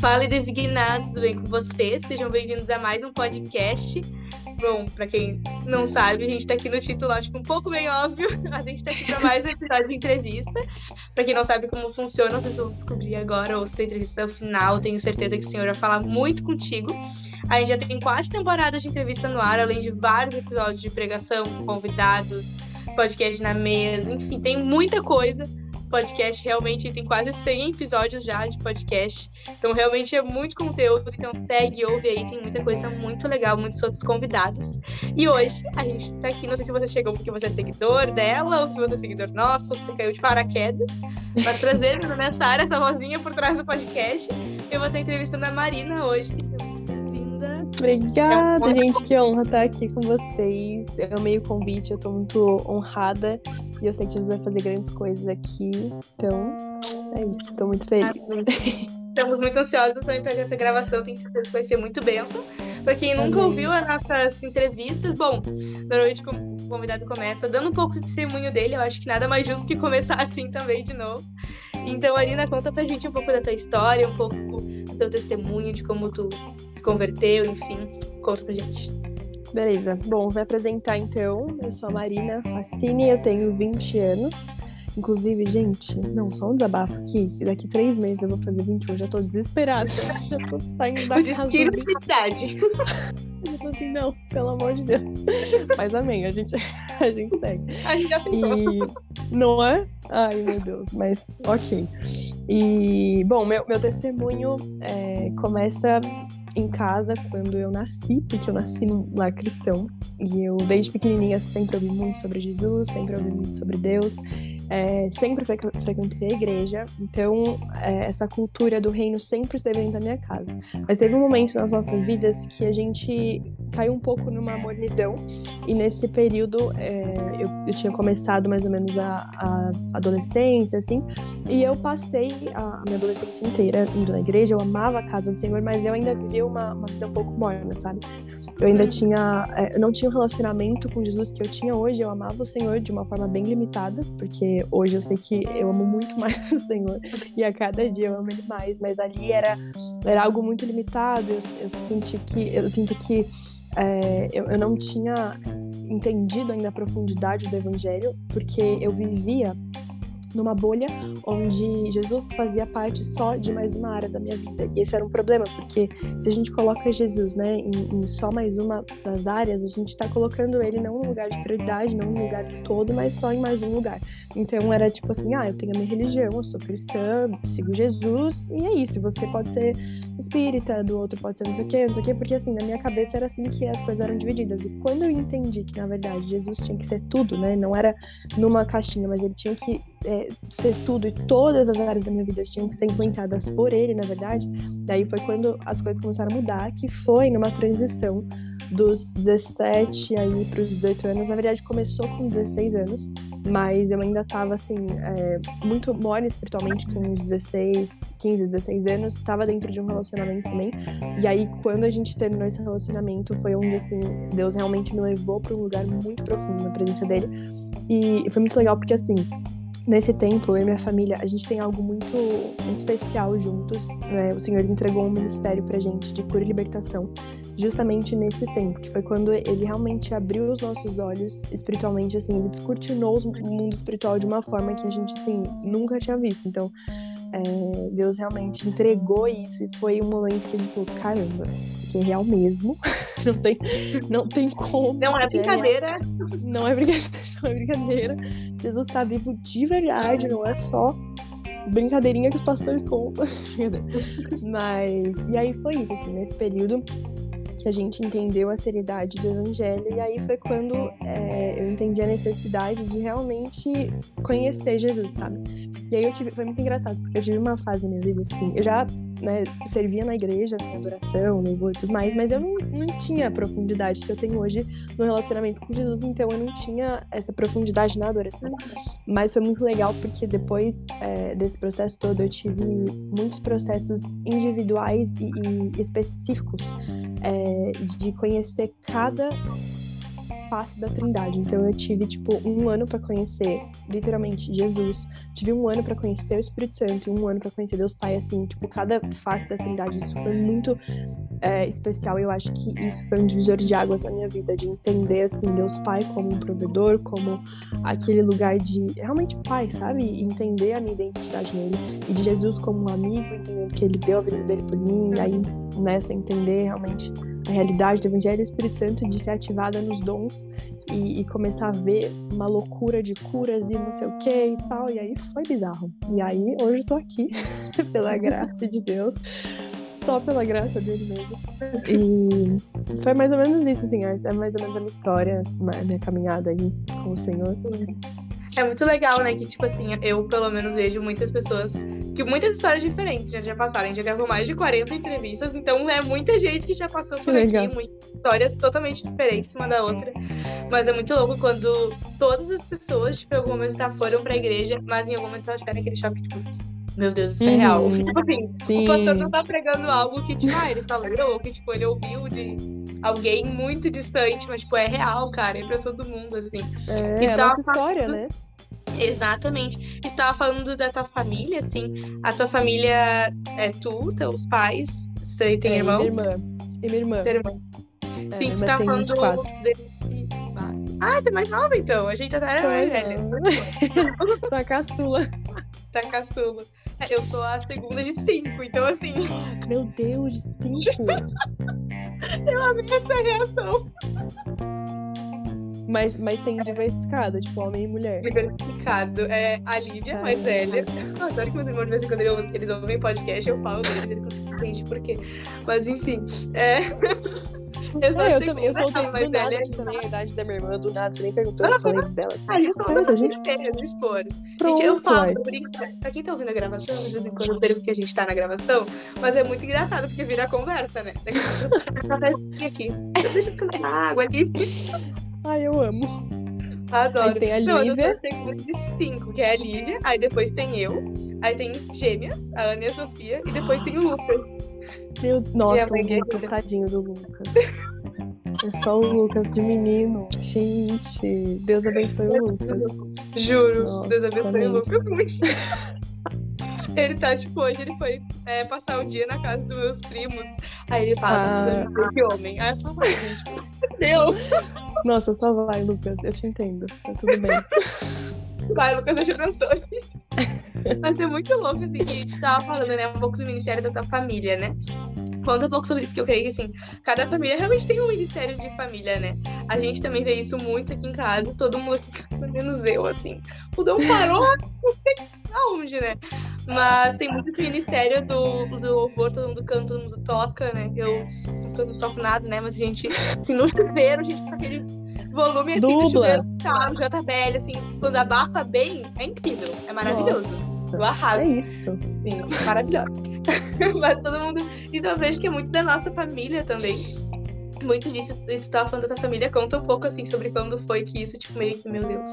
Fala Designados, tudo bem com vocês? Sejam bem-vindos a mais um podcast. Bom, para quem não sabe, a gente está aqui no título, acho que um pouco bem óbvio. A gente está aqui para mais um episódio de entrevista. Para quem não sabe como funciona, vocês vão descobrir agora, ou se a entrevista até o final. Tenho certeza que o senhor vai falar muito contigo. A gente já tem quatro temporadas de entrevista no ar, além de vários episódios de pregação, convidados, podcast na mesa, enfim, tem muita coisa podcast realmente tem quase 100 episódios já de podcast. Então realmente é muito conteúdo. Então segue, ouve aí, tem muita coisa muito legal, muitos outros convidados. E hoje a gente tá aqui, não sei se você chegou porque você é seguidor dela ou se você é seguidor nosso, ou se você caiu de paraquedas. Prazer, meu nome é Sara, essa vozinha por trás do podcast. Eu vou estar entrevistando a Marina hoje. Obrigada, é gente. Que honra estar aqui com vocês. Eu amei o convite, eu tô muito honrada. E eu sei que Jesus vai fazer grandes coisas aqui. Então, é isso. Tô muito feliz. Estamos muito ansiosos também para essa gravação. Tenho certeza que vai ser muito bento. Para quem nunca Amém. ouviu as nossas entrevistas, bom, normalmente o convidado começa dando um pouco de testemunho dele. Eu acho que nada mais justo que começar assim também de novo. Então, Arina, conta pra gente um pouco da tua história, um pouco teu testemunho, de como tu se converteu, enfim. Conta pra gente. Beleza. Bom, vou apresentar então. Eu sou a Marina Facini, eu tenho 20 anos. Inclusive, gente, não, só um desabafo aqui. Daqui três meses eu vou fazer 21, já tô desesperada. Já tô saindo da casa. Que idade. Eu tô assim, não, pelo amor de Deus. Mas amém, a gente, a gente segue. A gente já tentou. E... Não é? Ai, meu Deus, mas ok. E, bom, meu, meu testemunho é, começa em casa quando eu nasci, porque eu nasci num lar cristão. E eu, desde pequenininha, sempre ouvi muito sobre Jesus, sempre ouvi muito sobre Deus. É, sempre fre frequentei a igreja, então é, essa cultura do reino sempre esteve dentro da minha casa. Mas teve um momento nas nossas vidas que a gente caiu um pouco numa mornidão, e nesse período é, eu, eu, tinha começado mais ou menos a, a, adolescência, assim, e eu passei a, a, minha adolescência inteira indo na igreja, eu amava a casa do Senhor, mas eu ainda vivia uma, uma vida um pouco morna, sabe? Eu ainda tinha, é, eu não tinha o relacionamento com Jesus que eu tinha hoje, eu amava o Senhor de uma forma bem limitada, porque hoje eu sei que eu amo muito mais o Senhor. E a cada dia eu amo ele mais, mas ali era, era algo muito limitado. Eu, eu senti que eu sinto que é, eu, eu não tinha entendido ainda a profundidade do Evangelho, porque eu vivia numa bolha onde Jesus fazia parte só de mais uma área da minha vida. E esse era um problema, porque se a gente coloca Jesus né, em, em só mais uma das áreas, a gente está colocando ele não no lugar de prioridade, não no lugar do todo, mas só em mais um lugar. Então era tipo assim: ah, eu tenho a minha religião, eu sou cristã, sigo Jesus, e é isso. Você pode ser espírita, do outro pode ser não sei o quê, não sei o quê, porque assim, na minha cabeça era assim que as coisas eram divididas. E quando eu entendi que, na verdade, Jesus tinha que ser tudo, né? Não era numa caixinha, mas ele tinha que é, ser tudo e todas as áreas da minha vida tinham que ser influenciadas por ele, na verdade, daí foi quando as coisas começaram a mudar, que foi numa transição dos 17 aí para os 18 anos. Na verdade, começou com 16 anos, mas eu ainda estava assim, é, muito mole espiritualmente com uns 16, 15, 16 anos. Estava dentro de um relacionamento também. E aí, quando a gente terminou esse relacionamento, foi onde assim, Deus realmente me levou para um lugar muito profundo na presença dele. E foi muito legal porque assim, nesse tempo, eu e minha família, a gente tem algo muito, muito especial juntos. Né? O Senhor entregou um ministério pra gente de cura e libertação, justamente nesse tempo, que foi quando ele realmente abriu os nossos olhos espiritualmente, assim, ele descortinou o mundo espiritual de uma forma que a gente, assim, nunca tinha visto. Então, é, Deus realmente entregou isso e foi um momento que ele falou: caramba, isso aqui é real mesmo. não, tem, não tem como. Não é brincadeira. não é brincadeira, não é brincadeira. Jesus está vivo de verdade, não é só brincadeirinha que os pastores contam. Mas, e aí foi isso, assim, nesse período que a gente entendeu a seriedade do evangelho e aí foi quando é, eu entendi a necessidade de realmente conhecer Jesus, sabe? E aí eu tive, foi muito engraçado, porque eu tive uma fase na minha vida assim, eu já né, servia na igreja, na adoração, louvor e tudo mais, mas eu não, não tinha a profundidade que eu tenho hoje no relacionamento com Jesus, então eu não tinha essa profundidade na adoração. Mas foi muito legal porque depois é, desse processo todo eu tive muitos processos individuais e, e específicos é, de conhecer cada face da Trindade. Então eu tive tipo um ano para conhecer literalmente Jesus, tive um ano para conhecer o Espírito Santo e um ano para conhecer Deus Pai, assim, tipo cada face da Trindade. Isso foi muito é, especial. Eu acho que isso foi um divisor de águas na minha vida, de entender assim Deus Pai como um provedor, como aquele lugar de realmente pai, sabe? Entender a minha identidade nele e de Jesus como um amigo, entendendo que ele deu a vida dele por mim, e aí nessa entender realmente a realidade do Evangelho do Espírito Santo de ser ativada nos dons e, e, começar a ver uma loucura de curas e não sei o que e tal. E aí foi bizarro. E aí hoje eu tô aqui, pela graça de Deus, só pela graça dele mesmo. E foi mais ou menos isso, assim, é mais ou menos a minha história, a minha caminhada aí com o Senhor. É muito legal, né? Que, tipo assim, eu pelo menos vejo muitas pessoas que muitas histórias diferentes já, já passaram. A gente já gravou mais de 40 entrevistas, então é muita gente que já passou por aqui, muitas histórias totalmente diferentes uma da outra. Mas é muito louco quando todas as pessoas, tipo, em algum momento tá, foram pra igreja, mas em algum momento elas tiveram aquele choque, tipo, meu Deus, isso é real. Uhum. Tipo assim, Sim. o pastor não tá pregando algo que, tipo, ah, ele falou, ou que, tipo, ele ouviu de alguém muito distante, mas, tipo, é real, cara, é pra todo mundo, assim. É, então, é a nossa história, né? Exatamente. Estava falando da tua família, assim. A tua família é tu, teus pais, você tem é, irmãos? Minha irmã. E minha irmã. Seu irmão. É, Sim, você tá falando desse... Ah, tu é mais nova então. A gente até era mais velha. sou a caçula. Tá caçula. Eu sou a segunda de cinco, então assim. Meu Deus, de cinco? eu amei essa reação. Mas, mas tem diversificado, tipo homem e mulher. Diversificado. É a Lívia, ah, mais velha. Eu adoro que meus irmãos, de vez em quando, eles, ouvem podcast, eu falo deles, eles entendem por quê. Mas enfim. É. Eu, sou, é, eu também, eu soltei do nada velha. aqui também a idade da minha irmã, do nada, você nem perguntou, eu falei dela. Ah, a gente Sério, a gente expor. Pronto, gente, eu falo, eu brinco, pra quem tá ouvindo a gravação, de vez em quando eu pergunto que a gente tá na gravação, mas é muito engraçado, porque vira conversa, né? Aqui. Deixa eu tomar água aqui. Ai, eu amo. Adoro. Mas tem a Lívia. Tem cinco, que é a Lívia. Aí depois tem eu. Aí tem gêmeas, a Ana e a Sofia. E depois tem o Lucas. Meu... Nossa, o Lucas, tadinho do Lucas. É só o Lucas de menino. Gente, Deus abençoe o Lucas. Juro, Nossa, Deus abençoe o Lucas muito. Ele tá, tipo, hoje ele foi é, passar o dia na casa dos meus primos. Aí ele fala, tá precisando de que homem. Aí eu falo, gente, deu. Nossa, só vai, Lucas. Eu te entendo. Tá tudo bem. Vai, Lucas, eu te abençoe. Mas é muito louco, assim, que a gente tava falando, né? Um pouco do ministério da tua família, né? Conta um pouco sobre isso, que eu creio que, assim, cada família realmente tem um ministério de família, né? A gente também vê isso muito aqui em casa, todo mundo, pelo menos eu, assim. O Dom parou, não sei aonde, né? Mas tem muito esse ministério do, do louvor, todo mundo canta, todo mundo toca, né? Eu não toco nada, né? Mas a gente, assim, no chuveiro, a gente com aquele volume assim Dubla. do tá, JBL, assim, quando abafa bem, é incrível, é maravilhoso. Nossa, eu arraso. É isso. Sim, maravilhoso. Mas todo mundo. Então eu vejo que é muito da nossa família também. Muito disso, tu tava falando da tua família, conta um pouco assim sobre quando foi que isso, tipo, meio que, meu Deus.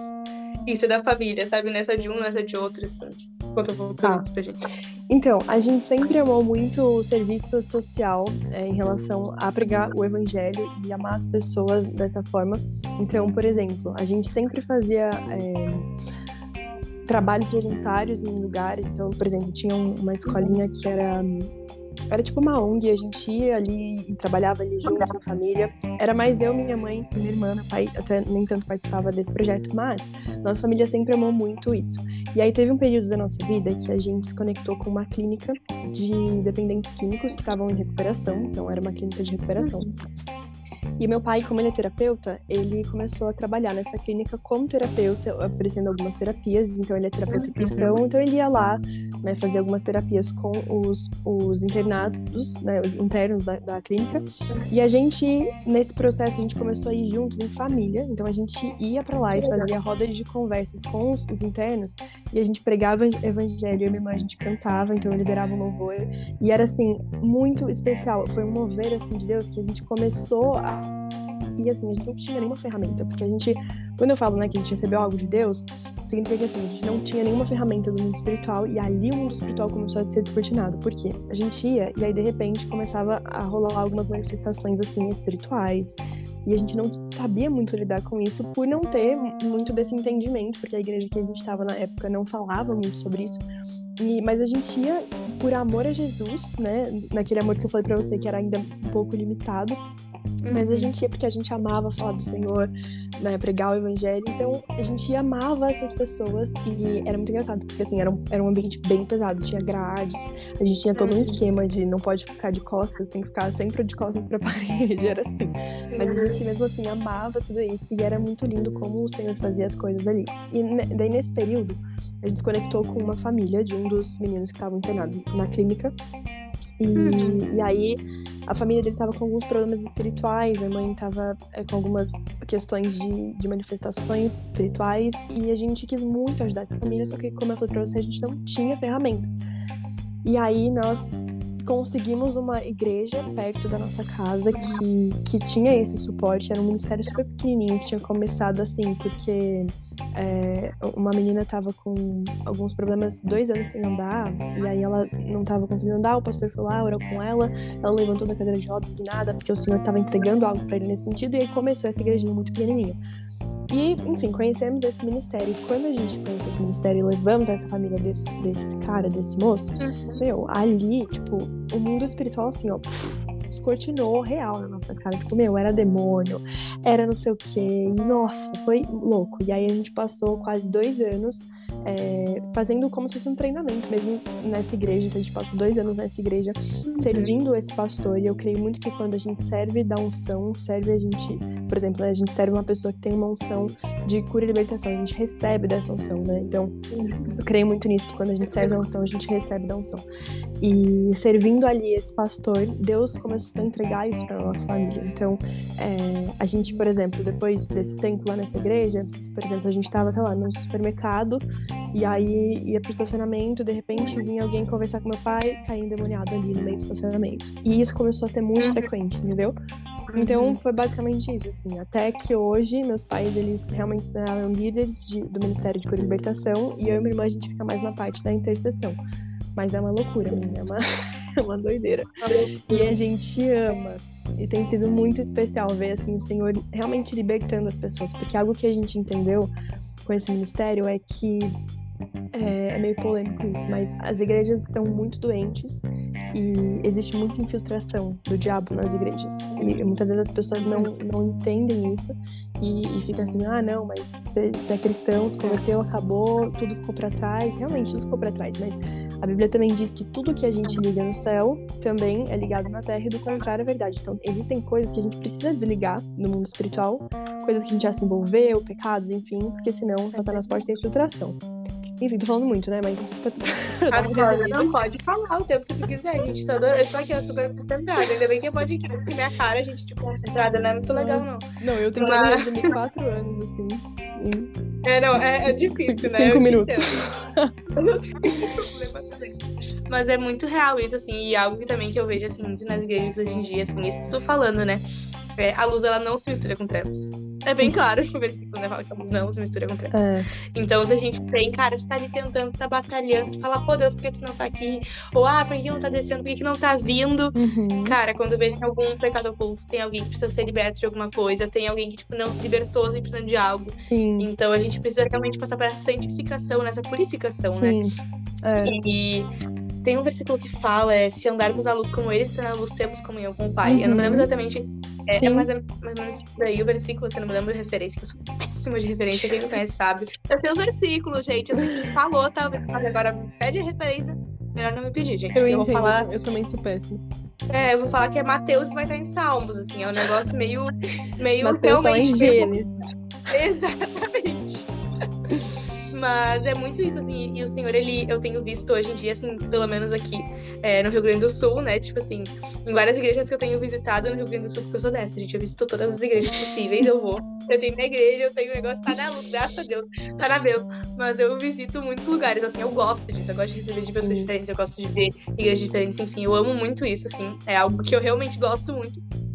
Isso é da família, sabe? Nessa de um, nessa de outro, assim. Conta um pouco tá. pra gente. Então, a gente sempre amou muito o serviço social é, em relação a pregar o evangelho e amar as pessoas dessa forma. Então, por exemplo, a gente sempre fazia é, trabalhos voluntários em lugares. Então, por exemplo, tinha uma escolinha que era era tipo uma ONG, a gente ia ali e trabalhava ali juntos na família. Era mais eu, minha mãe minha irmã, meu pai até nem tanto participava desse projeto, mas nossa família sempre amou muito isso. E aí teve um período da nossa vida que a gente se conectou com uma clínica de dependentes químicos que estavam em recuperação, então era uma clínica de recuperação. E meu pai, como ele é terapeuta, ele começou a trabalhar nessa clínica como terapeuta, oferecendo algumas terapias. Então, ele é terapeuta cristão, então ele ia lá né, fazer algumas terapias com os, os internados, né, os internos da, da clínica. E a gente, nesse processo, a gente começou a ir juntos em família. Então, a gente ia para lá e fazia rodas de conversas com os, os, internos e a gente pregava evangelho. E minha irmã, a gente cantava, então eu liderava um louvor. E era, assim, muito especial. Foi um mover, assim, de Deus que a gente começou a e assim, a gente não tinha nenhuma ferramenta, porque a gente Quando eu falo né, que a gente recebeu algo de Deus, significa que assim, a gente não tinha nenhuma ferramenta do mundo espiritual e ali o mundo espiritual começou a ser descortinado. Por quê? A gente ia e aí de repente começava a rolar algumas manifestações assim espirituais e a gente não sabia muito lidar com isso por não ter muito desse entendimento, porque a igreja que a gente estava na época não falava muito sobre isso. E, mas a gente ia por amor a Jesus, né? Naquele amor que eu falei para você que era ainda um pouco limitado. Mas a uhum. gente ia porque a gente amava falar do Senhor, né, pregar o evangelho. Então a gente amava essas pessoas e era muito engraçado, porque assim, era um, era um ambiente bem pesado, tinha grades, a gente tinha todo um uhum. esquema de não pode ficar de costas, tem que ficar sempre de costas pra parede, era assim. Mas a gente mesmo assim amava tudo isso e era muito lindo como o Senhor fazia as coisas ali. E daí nesse período, a gente conectou com uma família de um dos meninos que estavam internados na clínica. E, uhum. e aí a família dele estava com alguns problemas espirituais, a mãe estava é, com algumas questões de, de, manifestações espirituais e a gente quis muito ajudar essa família, só que, como eu falei para você, a gente não tinha ferramentas. E aí nós conseguimos uma igreja perto da nossa casa que, que tinha esse suporte. Era um ministério super pequenininho que tinha começado assim, porque é, uma menina estava com alguns problemas, dois anos sem andar, e aí ela não estava conseguindo andar. O pastor foi lá, orou com ela, ela levantou da cadeira de rodas do nada, porque o Senhor estava entregando algo para ele nesse sentido, e aí começou essa igrejinha muito pequenininha. E, enfim, conhecemos esse ministério. E quando a gente conheceu esse ministério e levamos essa família desse, desse cara, desse moço, uhum. meu, ali, tipo, o mundo espiritual, assim, ó, descortinou real na nossa cara. Tipo, meu, era demônio, era não sei o quê. Nossa, foi louco. E aí a gente passou quase dois anos é, fazendo como se fosse um treinamento mesmo nessa igreja. Então a gente passou dois anos nessa igreja servindo esse pastor. E eu creio muito que quando a gente serve da unção, serve a gente, por exemplo, né, a gente serve uma pessoa que tem uma unção de cura e libertação, a gente recebe dessa unção, né? Então eu creio muito nisso, que quando a gente serve a unção, a gente recebe da unção. E servindo ali esse pastor, Deus começou a entregar isso para nossa família. Então é, a gente, por exemplo, depois desse tempo lá nessa igreja, por exemplo, a gente estava, sei lá, no supermercado e aí ia pro estacionamento, de repente vinha alguém conversar com meu pai, caía endemoniado ali no meio do estacionamento. E isso começou a ser muito uhum. frequente, entendeu? Então uhum. foi basicamente isso, assim. Até que hoje meus pais, eles realmente se tornaram líderes de, do Ministério de Cura e Libertação e eu e minha irmã a gente fica mais na parte da intercessão. Mas é uma loucura, menina, é uma, é uma doideira. E a gente ama. E tem sido muito especial ver assim o Senhor realmente libertando as pessoas, porque algo que a gente entendeu com esse ministério é que é, é, meio polêmico isso, mas as igrejas estão muito doentes e existe muita infiltração do diabo nas igrejas. E muitas vezes as pessoas não, não entendem isso e, e ficam assim: ah, não, mas você, é cristão, se converteu, acabou, tudo ficou para trás. Realmente, tudo ficou para trás, mas a Bíblia também diz que tudo que a gente liga no céu também é ligado na terra e do contrário é verdade. Então, existem coisas que a gente precisa desligar no mundo espiritual, coisas que a gente já se envolveu, pecados, enfim, porque senão Satanás pode ter infiltração. Enfim, tô falando muito, né? Mas. Agora, não pode falar o tempo que tu quiser, gente. Tá dando... Eu tô aqui, eu super concentrada. Ainda bem que é podcast, porque minha cara, a gente, tipo, concentrada, não é muito legal, não. Não, eu tenho Mas... de quatro anos, assim. É, não, é, é difícil, cinco, né? Cinco minutos. Eu não tenho problema também. Mas é muito real isso, assim, e algo que também que eu vejo, assim, nas igrejas hoje em dia, assim, isso que tu falando, né? É, a luz, ela não se mistura com trevas. É bem claro que o versículo né, fala que a luz não se mistura com trevas. É. Então, se a gente tem, cara, você tá ali tentando, tá batalhando, tu fala, pô, Deus, por que tu não tá aqui? Ou, ah, por que não tá descendo? Por que, que não tá vindo? Uhum. Cara, quando vê algum pecado oculto, tem alguém que precisa ser liberto de alguma coisa, tem alguém que, tipo, não se libertou, sem precisando de algo. Sim. Então, a gente precisa realmente passar por essa santificação, nessa purificação, né? Sim. né? É. E tem um versículo que fala, é, se andarmos na luz como eles, na luz temos comunhão com o Pai. Uhum. Eu não me lembro uhum. exatamente é, é mais, ou menos daí o versículo, você não me lembra de referência, que eu sou péssima de referência, quem me conhece sabe. Eu tenho os versículos, gente, eu sei que falou, tá? Agora pede a referência, melhor não me pedir, gente. Eu, eu vou falar. Eu também sou péssima. É, eu vou falar que é Mateus vai estar em Salmos, assim, é um negócio meio. meio Mateus realmente. Tá em Gênesis. Exatamente. Mas é muito isso, assim, e o senhor, ele, eu tenho visto hoje em dia, assim, pelo menos aqui é, no Rio Grande do Sul, né? Tipo assim, em várias igrejas que eu tenho visitado no Rio Grande do Sul, porque eu sou dessa, gente. Eu visito todas as igrejas possíveis, eu vou. Eu tenho minha igreja, eu tenho um negócio, tá na luz, graças a Deus, tá na Deus. Mas eu visito muitos lugares, assim, eu gosto disso, eu gosto de receber de pessoas diferentes, eu gosto de ver igrejas diferentes, enfim, eu amo muito isso, assim, é algo que eu realmente gosto muito.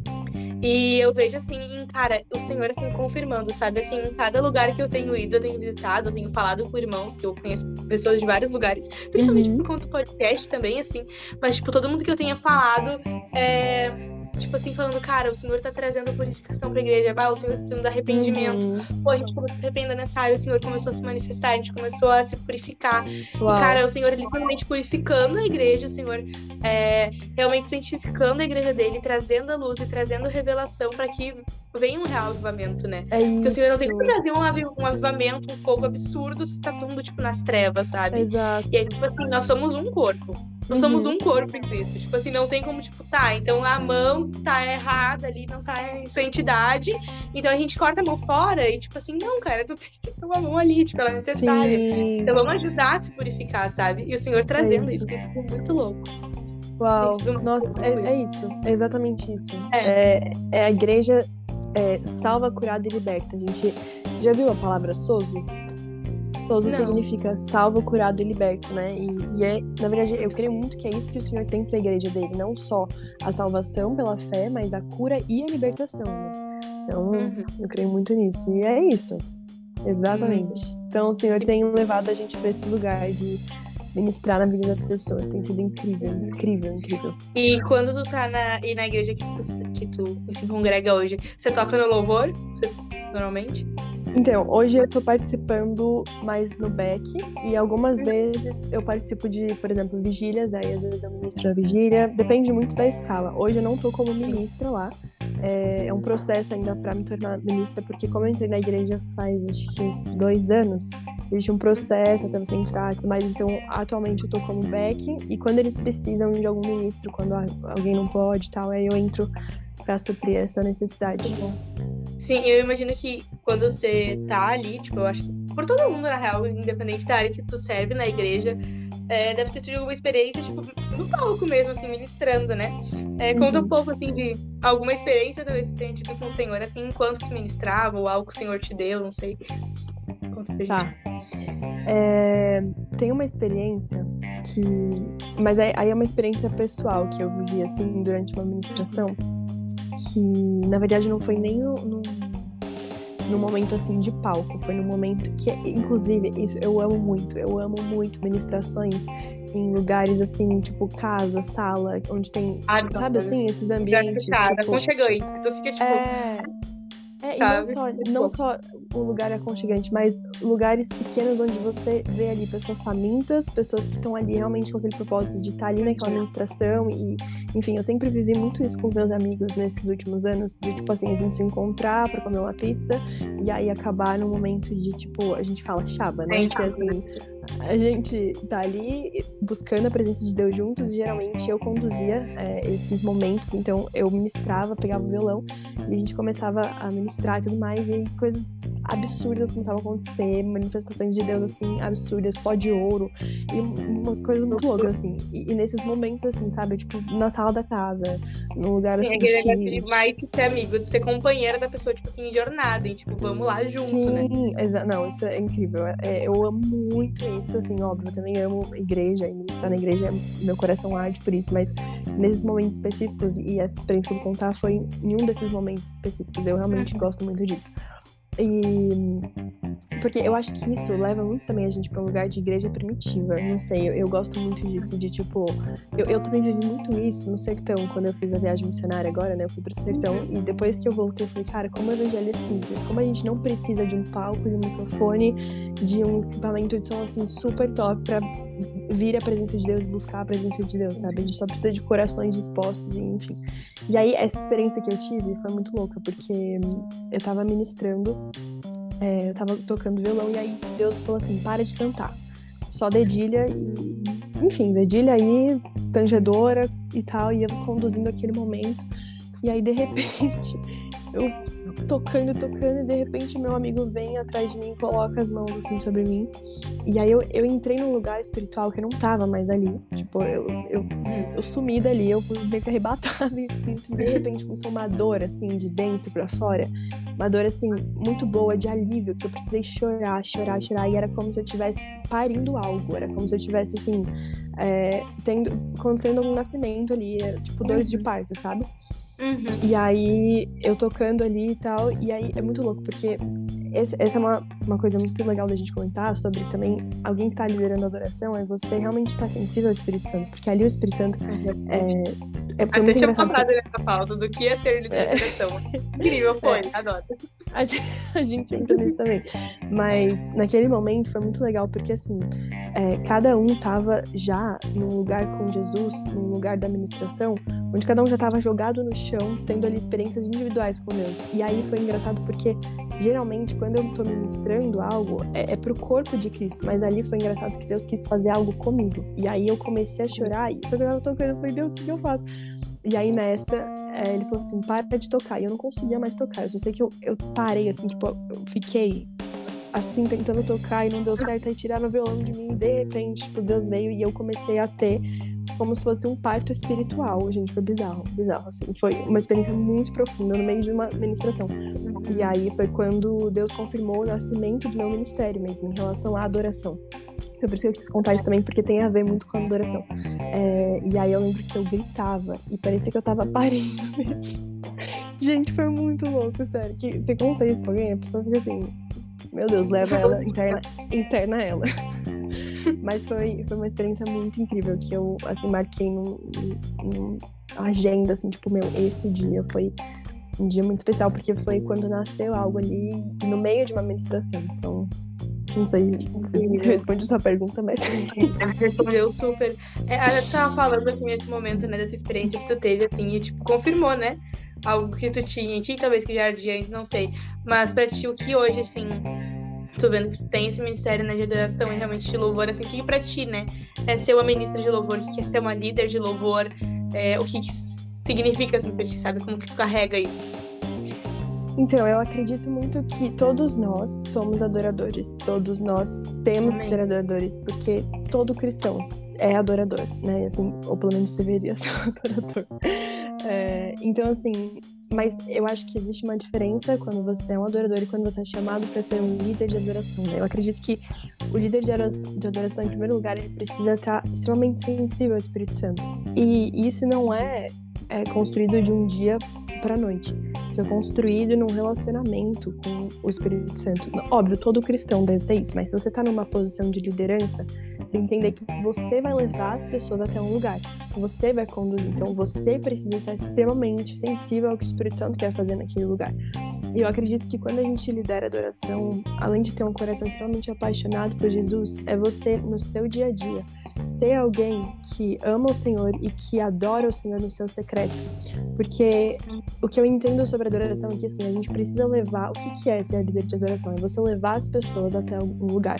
E eu vejo assim, cara, o Senhor assim confirmando, sabe? Assim, em cada lugar que eu tenho ido, eu tenho visitado, eu tenho falado com irmãos, que eu conheço pessoas de vários lugares, principalmente uhum. por conta do podcast também, assim. Mas, tipo, todo mundo que eu tenha falado é tipo assim, falando, cara, o Senhor tá trazendo purificação pra igreja, bah, o Senhor tá trazendo arrependimento. Uhum. Pô, a gente começou a se arrepender nessa área, o Senhor começou a se manifestar, a gente começou a se purificar. Uau. E, cara, o Senhor literalmente purificando a igreja, o Senhor é, realmente santificando a igreja dele, trazendo a luz e trazendo revelação para que venha um real avivamento, né? É Porque o Senhor não tem como trazer um, um avivamento, um fogo absurdo se tá tudo, tipo, nas trevas, sabe? Exato. E aí, tipo assim, nós somos um corpo. Nós uhum. somos um corpo em Cristo. Tipo assim, não tem como, tipo, tá, então a mão tá errada ali, não tá em santidade. Então a gente corta a mão fora e, tipo assim, não, cara, tu tem que ter uma mão ali, tipo, ela é necessária. Sim. Então vamos ajudar a se purificar, sabe? E o Senhor trazendo é isso, isso que é muito louco. Uau, nossa, é, é, isso, é exatamente isso. É, é, é a igreja é, salva, curada e liberta. A gente, você já viu a palavra sozo? Sozo Não. significa salvo, curado e liberto, né? E, e, é, na verdade, eu creio muito que é isso que o Senhor tem para a igreja dele, não só a salvação pela fé, mas a cura e a libertação. Né? Então, uhum. eu creio muito nisso. E é isso. Exatamente. Uhum. Então, o Senhor tem levado a gente para esse lugar de ministrar na vida das pessoas. Tem sido incrível, incrível, incrível. E quando tu tá na, e na igreja que tu, que tu enfim, congrega hoje, você toca no louvor? Você, normalmente? Então, hoje eu tô participando mais no back e algumas vezes eu participo de, por exemplo, vigílias, aí às vezes eu ministro a vigília, depende muito da escala. Hoje eu não tô como ministra lá, é, é um processo ainda para me tornar ministra, porque como eu entrei na igreja faz acho que dois anos, existe um processo até você entrar tudo mais, então atualmente eu tô como back e quando eles precisam de algum ministro, quando alguém não pode e tal, aí eu entro para suprir essa necessidade. Sim, eu imagino que quando você tá ali, tipo, eu acho que por todo mundo, na real, independente da área que tu serve na igreja, é, deve ter sido uma experiência, tipo, no palco mesmo, assim, ministrando, né? É, conta uhum. um pouco, assim, de alguma experiência talvez que tenha tido com o Senhor, assim, enquanto se ministrava, ou algo que o Senhor te deu, não sei. Conta pra tá. É, tem uma experiência que. Mas aí é uma experiência pessoal que eu vivi, assim, durante uma ministração que na verdade não foi nem no, no, no, momento assim de palco, foi no momento que, inclusive, isso eu amo muito, eu amo muito ministrações em lugares assim, tipo casa, sala, onde tem, ah, sabe assim, esses ambientes. Tipo, aconchegante, tu fica tipo. É... É, e não só, não só um lugar aconchegante, mas lugares pequenos onde você vê ali pessoas famintas, pessoas que estão ali realmente com aquele propósito de estar ali naquela administração e, enfim, eu sempre vivi muito isso com meus amigos nesses últimos anos, de tipo assim, a gente se encontrar para comer uma pizza e aí acabar no momento de tipo, a gente fala chaba, né? Que assim, a gente tá ali buscando a presença de Deus juntos e geralmente eu conduzia é, esses momentos, então eu ministrava, pegava o violão e a gente começava a ministrar e tudo mais, e coisas absurdas começavam a acontecer, manifestações de Deus assim, absurdas, pó de ouro, e umas coisas muito loucas, assim. E, e nesses momentos, assim, sabe, tipo, na sala da casa, num lugar assim. Sim, aquele mais que ser amigo, de ser companheira da pessoa, tipo assim, em jornada, e tipo, vamos lá junto, Sim, né? Sim, não, isso é incrível. É, eu amo muito isso, assim, óbvio, eu também amo igreja, e ministrar na igreja, meu coração arde por isso, mas nesses momentos específicos, e essa experiência que eu vou contar foi em um desses momentos específicos, eu realmente gosto muito disso. E porque eu acho que isso leva muito também a gente para um lugar de igreja primitiva. Não sei, eu, eu gosto muito disso, de tipo. Eu, eu também vivi muito isso no sertão, quando eu fiz a viagem missionária agora, né? Eu fui pro sertão. E depois que eu voltei, eu falei, cara, como o evangelho é simples, como a gente não precisa de um palco, de um microfone, de um equipamento de som assim super top pra vir a presença de Deus, buscar a presença de Deus, sabe? A gente só precisa de corações dispostos, e, enfim. E aí, essa experiência que eu tive foi muito louca, porque eu tava ministrando é, eu tava tocando violão e aí Deus falou assim: para de cantar. Só dedilha e. Enfim, dedilha aí, tangedora e tal, e eu conduzindo aquele momento. E aí, de repente, eu tocando, tocando, e de repente meu amigo vem atrás de mim, coloca as mãos assim sobre mim. E aí eu, eu entrei num lugar espiritual que eu não tava mais ali. Tipo, eu, eu, eu sumi dali, eu fui meio que arrebatada e de repente começou uma dor assim, de dentro para fora. Uma dor assim, muito boa, de alívio, que eu precisei chorar, chorar, chorar. E era como se eu estivesse parindo algo, era como se eu estivesse assim, é, tendo, acontecendo algum nascimento ali, é, tipo dores de parto, sabe? Uhum. E aí eu tocando ali e tal, e aí é muito louco, porque esse, essa é uma, uma coisa muito legal da gente comentar sobre também alguém que tá liderando a adoração, é você realmente estar tá sensível ao Espírito Santo, porque ali o Espírito Santo uhum. é, é Até muito tinha falado que... nessa pauta do que é ser da adoração. Incrível, foi, é. adoro. A gente, a gente entra nisso também. Mas naquele momento foi muito legal, porque assim, é, cada um tava já num lugar com Jesus, num lugar da administração, onde cada um já tava jogado no chão, tendo ali experiências individuais com Deus. E aí foi engraçado porque, geralmente, quando eu tô ministrando algo, é, é pro corpo de Cristo, mas ali foi engraçado que Deus quis fazer algo comigo. E aí eu comecei a chorar, e só que eu tava tocando, eu falei, Deus, o que eu faço? E aí nessa, é, ele falou assim, para de tocar. E eu não conseguia mais tocar. Eu só sei que eu, eu parei, assim, tipo, eu fiquei assim, tentando tocar e não deu certo. Aí tiraram o violão de mim e de repente, tipo, Deus veio e eu comecei a ter como se fosse um parto espiritual, gente. Foi bizarro, bizarro, assim. Foi uma experiência muito profunda no meio de uma ministração. E aí foi quando Deus confirmou o nascimento do meu ministério mesmo, em relação à adoração. Então, por isso que eu quis contar isso também, porque tem a ver muito com a adoração. É, e aí eu lembro que eu gritava e parecia que eu tava parindo mesmo. Gente, foi muito louco, sério. Que você conta isso pra alguém, a pessoa fica assim, meu Deus, leva ela, interna, interna ela. Mas foi, foi uma experiência muito incrível que eu, assim, marquei num, num agenda, assim, tipo, meu, esse dia foi um dia muito especial, porque foi quando nasceu algo ali no meio de uma ministração. Então, não sei se responde sua pergunta, mas. Respondeu super. É, a gente tava falando aqui nesse momento, né, dessa experiência que tu teve, assim, e tipo, confirmou, né? Algo que tu tinha, tinha talvez que já era de antes, não sei. Mas pra ti, o que hoje, assim, tô vendo que tu tem esse ministério né, de adoração e realmente de louvor, assim, o que pra ti, né? É ser uma ministra de louvor, o que é ser uma líder de louvor, é, o que, que significa, assim, pra ti, sabe? Como que tu carrega isso? Então, eu acredito muito que todos nós somos adoradores, todos nós temos Amém. que ser adoradores, porque todo cristão é adorador, né? Assim, ou pelo menos deveria ser adorador. É, então, assim, mas eu acho que existe uma diferença quando você é um adorador e quando você é chamado para ser um líder de adoração. Né? Eu acredito que o líder de adoração, em primeiro lugar, ele precisa estar extremamente sensível ao Espírito Santo. E isso não é, é construído de um dia para noite ser construído num relacionamento com o Espírito Santo. Óbvio, todo cristão deve ter isso, mas se você está numa posição de liderança, você entender que você vai levar as pessoas até um lugar, você vai conduzir. Então, você precisa estar extremamente sensível ao que o Espírito Santo quer fazer naquele lugar. E eu acredito que quando a gente lidera a adoração, além de ter um coração extremamente apaixonado por Jesus, é você, no seu dia a dia, ser alguém que ama o Senhor e que adora o Senhor no seu secreto. Porque o que eu entendo sobre adoração é que assim, a gente precisa levar. O que, é ser líder de adoração? É você levar as pessoas até algum lugar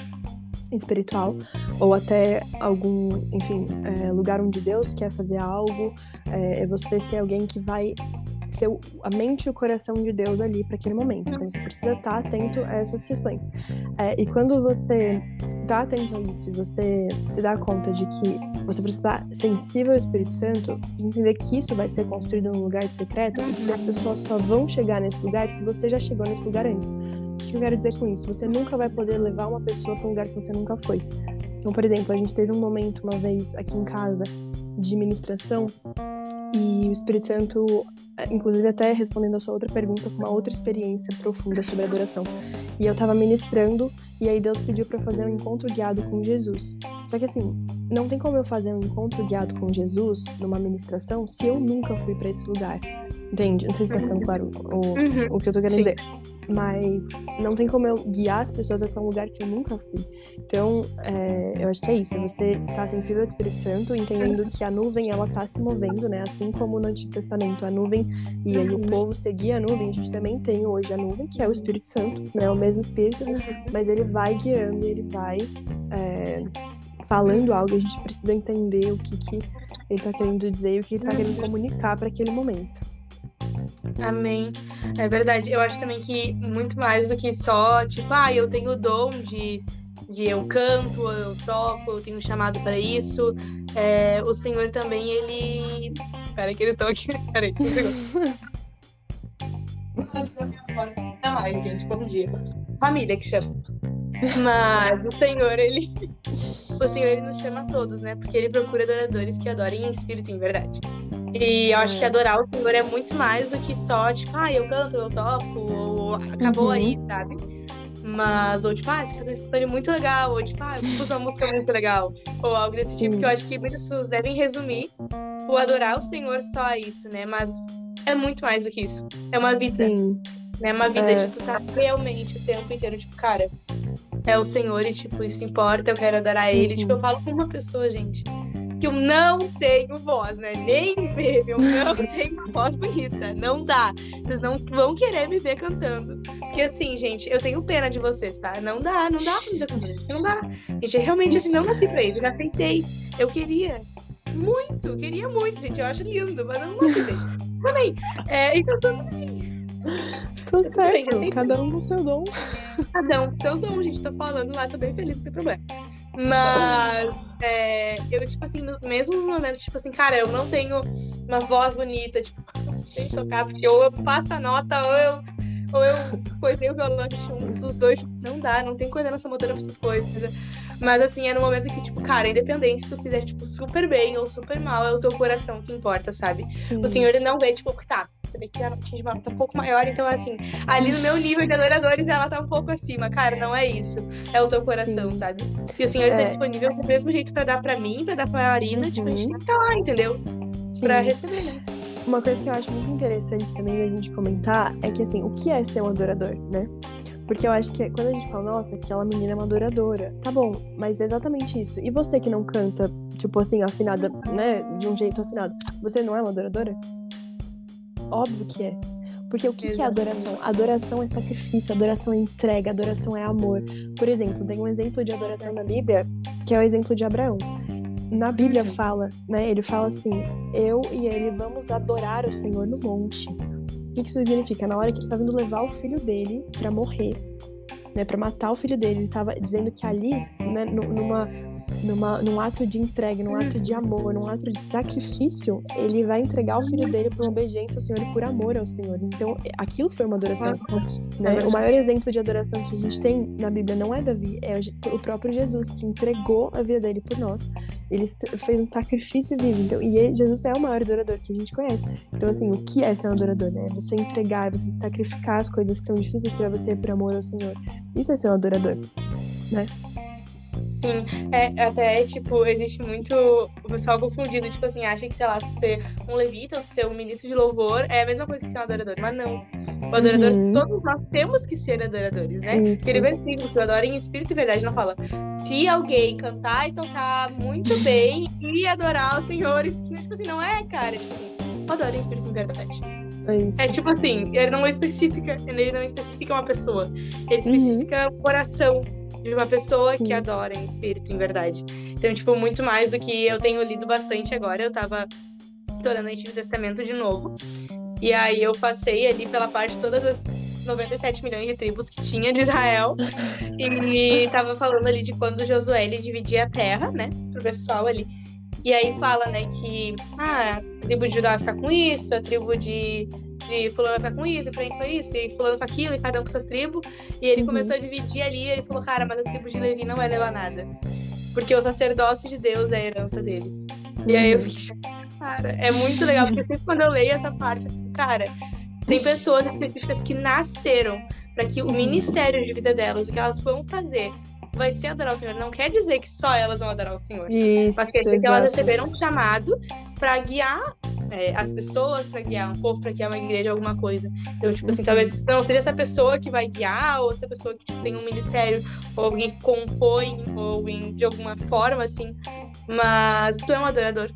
espiritual ou até algum, enfim, é, lugar onde Deus quer fazer algo. É, é você ser alguém que vai ser a mente e o coração de Deus ali para aquele momento. Então você precisa estar atento a essas questões. É, e quando você está atento a isso você se dá conta de que você precisa estar sensível ao Espírito Santo, você precisa entender que isso vai ser construído num lugar de secreto e que as pessoas só vão chegar nesse lugar se você já chegou nesse lugar antes. O que eu quero dizer com isso? Você nunca vai poder levar uma pessoa para um lugar que você nunca foi. Então, por exemplo, a gente teve um momento uma vez aqui em casa de ministração e o Espírito Santo, inclusive até respondendo a sua outra pergunta, com uma outra experiência profunda sobre adoração. E eu tava ministrando e aí Deus pediu para fazer um encontro guiado com Jesus. Só que assim, não tem como eu fazer um encontro guiado com Jesus numa ministração se eu nunca fui para esse lugar. Entende? Não sei se tá ficando claro o, uhum. o que eu tô querendo Sim. dizer. Mas não tem como eu guiar as pessoas até um lugar que eu nunca fui. Então, é, eu acho que é isso. É você tá sensível ao Espírito Santo, entendendo que a nuvem, ela tá se movendo, né? Assim como no Antigo Testamento, a nuvem e aí o uhum. povo seguia a nuvem. A gente também tem hoje a nuvem, que é o Espírito Santo, né? O mesmo Espírito, mas ele vai guiando, ele vai... É, falando algo, a gente precisa entender o que, que ele está querendo dizer e o que ele está querendo comunicar para aquele momento. Amém. É verdade. Eu acho também que muito mais do que só, tipo, ah, eu tenho o dom de, de eu canto, eu toco, eu tenho chamado para isso. É, o Senhor também, ele. Peraí, que eles estão aqui. Peraí, um segundo. Não mais, gente. Bom dia. Família que chama. Mas o Senhor, ele. O Senhor, ele nos chama a todos, né? Porque ele procura adoradores que adorem em espírito e em verdade. E eu acho que adorar o Senhor é muito mais do que só, tipo, ah, eu canto, eu toco, ou acabou uhum. aí, sabe? Mas, ou tipo, ah, você fez um espontâneo muito legal, ou tipo, ah, eu uma música muito legal, ou algo desse tipo, que eu acho que muitas pessoas devem resumir o adorar o Senhor só a isso, né? Mas é muito mais do que isso. É uma vida. Sim. É uma vida é. de tu estar tá realmente o tempo inteiro, tipo, cara, é o Senhor e, tipo, isso importa, eu quero adorar Ele. Uhum. Tipo, eu falo com uma pessoa, gente, que eu não tenho voz, né? Nem ver, eu não tenho uma voz bonita. Não dá. Vocês não vão querer me ver cantando. Porque assim, gente, eu tenho pena de vocês, tá? Não dá, não dá pra me ver cantando. Não dá. Gente, realmente assim, não nasci pra isso. Eu já aceitei. Eu queria. Muito, queria muito, gente. Eu acho lindo, mas eu não aceitei. Também. É, então tudo bem. Tudo certo, bem, cada um com seu dom. Cada um com seu dom, gente. Tô falando lá, tô bem feliz, não tem problema. Mas eu, tipo assim, nos momentos, tipo assim, cara, eu não tenho uma voz bonita, tipo, sem tocar, porque ou eu faço a nota, ou eu, ou eu coisei o violão, um dos dois, não dá, não tem coordenação motora pra essas coisas. Mas assim, é no momento que, tipo, cara, independente se tu fizer, tipo, super bem ou super mal, é o teu coração que importa, sabe? Sim. O Senhor ele não vê, tipo, tá, você vê que ela atinge uma nota um pouco maior, então assim, ali no meu nível de adoradores ela tá um pouco acima. Cara, não é isso. É o teu coração, Sim. sabe? Se o Senhor tá é. tá disponível do mesmo jeito pra dar pra mim, pra dar pra Marina, uhum. tipo, a gente uhum. tá lá, entendeu? Sim. Pra receber, né? Uma coisa que eu acho muito interessante também a gente comentar é que, assim, o que é ser um adorador, né? Porque eu acho que quando a gente fala, nossa, aquela menina é uma adoradora, tá bom, mas é exatamente isso. E você que não canta, tipo assim, afinada, né, de um jeito afinado, você não é uma adoradora? Óbvio que é. Porque o que, que, é adoração? Adoração é sacrifício, adoração é entrega, adoração é amor. Por exemplo, tem um exemplo de adoração na Bíblia, que é o exemplo de Abraão. Na Bíblia fala, né? Ele fala assim: Eu e ele vamos adorar o Senhor no monte. O que, isso significa? Na hora que ele estava indo levar o filho dele para morrer, né, para matar o filho dele, ele estava dizendo que ali, né, numa numa, num ato de entrega, num ato de amor, num ato de sacrifício, ele vai entregar o filho dele por obediência ao Senhor e por amor ao Senhor. Então, aquilo foi uma adoração. Né? O maior exemplo de adoração que a gente tem na Bíblia não é Davi, é o próprio Jesus, que entregou a vida dele por nós. Ele fez um sacrifício vivo. Então, e ele, Jesus é o maior adorador que a gente conhece. Então, assim, o que é ser um adorador? Né? É você entregar, você sacrificar as coisas que são difíceis para você por amor ao Senhor. Isso é ser um adorador, né? Sim, é, até, tipo, existe muito o pessoal confundido, tipo assim, acha que, sei lá, ser um levita, ser um ministro de louvor é a mesma coisa que ser um adorador, mas não. O adorador, uhum. todos nós temos que ser adoradores, né? Aquele versículo que adora em espírito e verdade não fala, se alguém cantar e tocar muito bem e adorar o Senhor, isso, tipo assim, não é, cara, tipo assim, adora em espírito e verdade. É, isso. é tipo assim, ele não especifica, ele não especifica uma pessoa, ele uhum. especifica uhum. o coração de uma pessoa Sim. que adora em espírito, em verdade. Então, tipo, muito mais do que eu tenho lido bastante agora. Eu tava lendo o Antigo Testamento de novo. E aí eu passei ali pela parte de todas as 97 milhões de tribos que tinha de Israel. E tava falando ali de quando Josué ele dividia a terra, né, pro pessoal ali. E aí fala, né, que ah, a tribo de Judá vai ficar com isso, a tribo de de fulano vai ficar com isso, frente com isso, e fulano com aquilo, e cada um com suas tribos. E ele uhum. começou a dividir ali, e ele falou, cara, mas a tribo de Levi não vai levar nada. Porque o sacerdócio de Deus é a herança deles. Uhum. E aí eu uhum. fiquei, cara, é muito legal, porque sempre quando eu leio essa parte, cara, tem pessoas específicas que nasceram para que o uhum. ministério de vida delas, o que elas vão fazer, vai ser adorar o Senhor. Não quer dizer que só elas vão adorar o Senhor. Isso, mas quer dizer que elas receberam um chamado para guiar é, as pessoas, para guiar um povo, para guiar uma igreja, alguma coisa. Então, tipo assim, talvez não seja essa pessoa que vai guiar, ou essa pessoa que tipo, tem um ministério, ou alguém que compõe, ou em, de alguma forma, assim. Mas tu é um adorador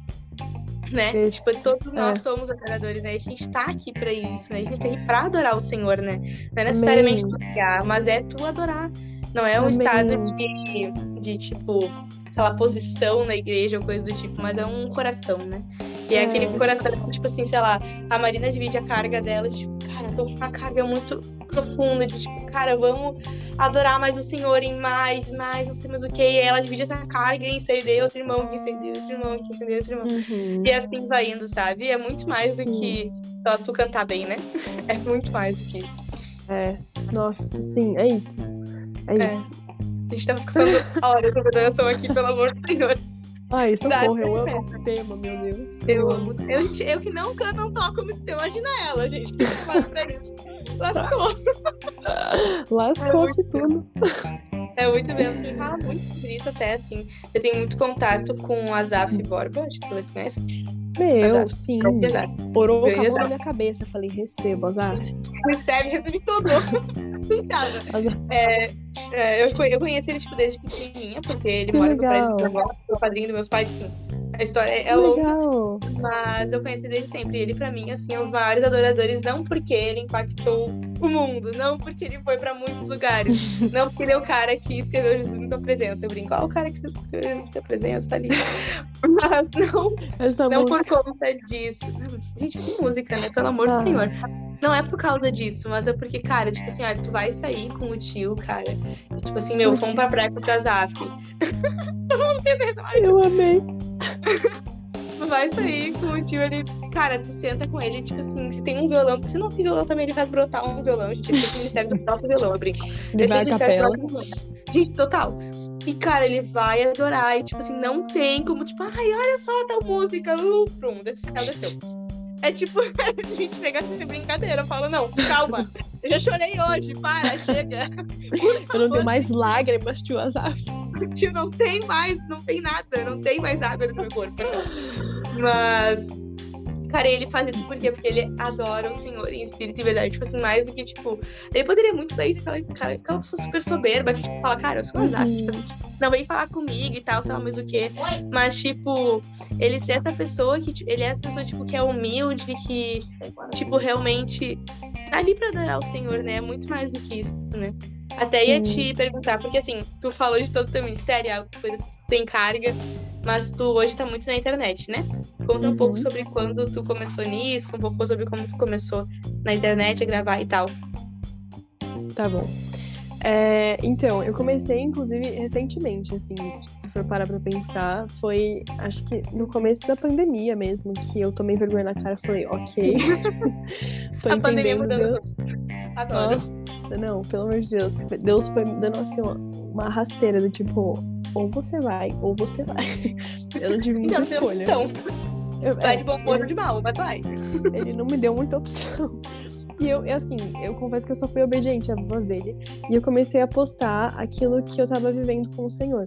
né? Isso. Tipo, todos nós é. somos adoradores, né? A gente tá aqui pra isso, né? A gente tá aqui pra adorar o Senhor, né? Não é necessariamente guiar, mas é tu adorar. Não é um Amém. estado de, de, tipo, sei lá, posição na igreja ou coisa do tipo, mas é um coração, né? E é, é aquele coração, tipo assim, sei lá, a Marina divide a carga dela, tipo, cara, tô com uma carga muito profunda, de tipo, cara, vamos adorar mais o Senhor em mais, mais, não sei mais o que. E ela divide essa carga em incender outro irmão, que incender outro irmão, que incender outro irmão. Uhum. E assim vai indo, sabe? É muito mais Sim. do que só tu cantar bem, né? É muito mais do que isso. É, nossa, sim, é isso. É, é. isso. A gente tá ficando horas sobre adoração aqui, pelo amor do Senhor. Ai, socorro, eu amo esse tema, meu Deus. Eu amo. Eu, eu que não canto, não toco música, imagina ela, gente. Que Lascou. Lascou-se é tudo. É muito mesmo. Quem fala muito sobre isso até, assim. Eu tenho muito contato com o Azaf Borba, acho que vocês conhecem. Meu, Azaf. sim. Orou com a mão na minha cabeça. Falei, recebo, Azaf. Recebe, recebi tudo. é, é, eu, eu conheci ele, tipo, desde pequenininha, porque ele que mora legal. no prédio do meu padrinho dos meus pais, tipo, a história é longa. Mas eu conheci desde sempre. Ele, pra mim, assim, é um dos maiores adoradores, não porque ele impactou o mundo, não porque ele foi pra muitos lugares, não porque ele é o cara que escreveu Jesus em tua presença. Eu brinco, ó, o cara que escreveu Jesus em tua presença, tá ali. Mas não, Essa não por conta disso. Gente, que música, né? Pelo amor ah. do Senhor. Não é por causa disso, mas é porque, cara, tipo assim, olha, tu vai sair com o tio, cara. E, tipo assim, meu, fomos pra praia com o Zaf. Eu amei. Vai sair com o tio, ele. Cara, tu senta com ele, tipo assim, se tem um violão, se não tem violão também, ele faz brotar um violão. Gente, ele tem o Ministério do próprio violão, eu brinco. Ele vai capela. Gente, total. E, cara, ele vai adorar. E, tipo assim, não tem como, tipo, ai, olha só tal música. Uh, prum, desse cara desceu. É tipo, a gente pegar essa brincadeira. Eu falo, não, calma. Eu já chorei hoje, para, chega. Eu não tenho mais lágrimas, tio Azaf. Tio, não tem mais, não tem nada, não tem mais água no meu corpo. Mas Cara, ele faz isso por quê? Porque ele adora o Senhor em espírito e verdade. Tipo assim, mais do que, tipo. Ele poderia muito bem ser aquela, cara, aquela pessoa super soberba que, tipo, fala, cara, eu sou azar. Uhum. Tipo, não vem falar comigo e tal, sei lá mais o quê. Mas, tipo, ele ser essa pessoa que. Ele é essa pessoa, tipo, que é humilde, que, tipo, realmente tá ali pra adorar o Senhor, né? É muito mais do que isso, né? Até Sim. ia te perguntar, porque assim, tu falou de todo o teu ministério, coisas que tem carga, mas tu hoje tá muito na internet, né? Conta uhum. um pouco sobre quando tu começou nisso, um pouco sobre como tu começou na internet a gravar e tal. Tá bom. É, então, eu comecei, inclusive, recentemente, assim, se for parar pra pensar, foi, acho que no começo da pandemia mesmo, que eu tomei vergonha na cara e falei, ok. Tô a pandemia mudando. Adoro. Nossa, não, pelo amor de Deus. Deus foi dando, assim, uma, uma rasteira do tipo, ou você vai, ou você vai. Eu não tive muita escolha. Então, eu, vai é, de bom ou de mal, mas vai. Ele não me deu muita opção. E eu, assim, eu confesso que eu só fui obediente à voz dele. E eu comecei a postar aquilo que eu tava vivendo com o Senhor.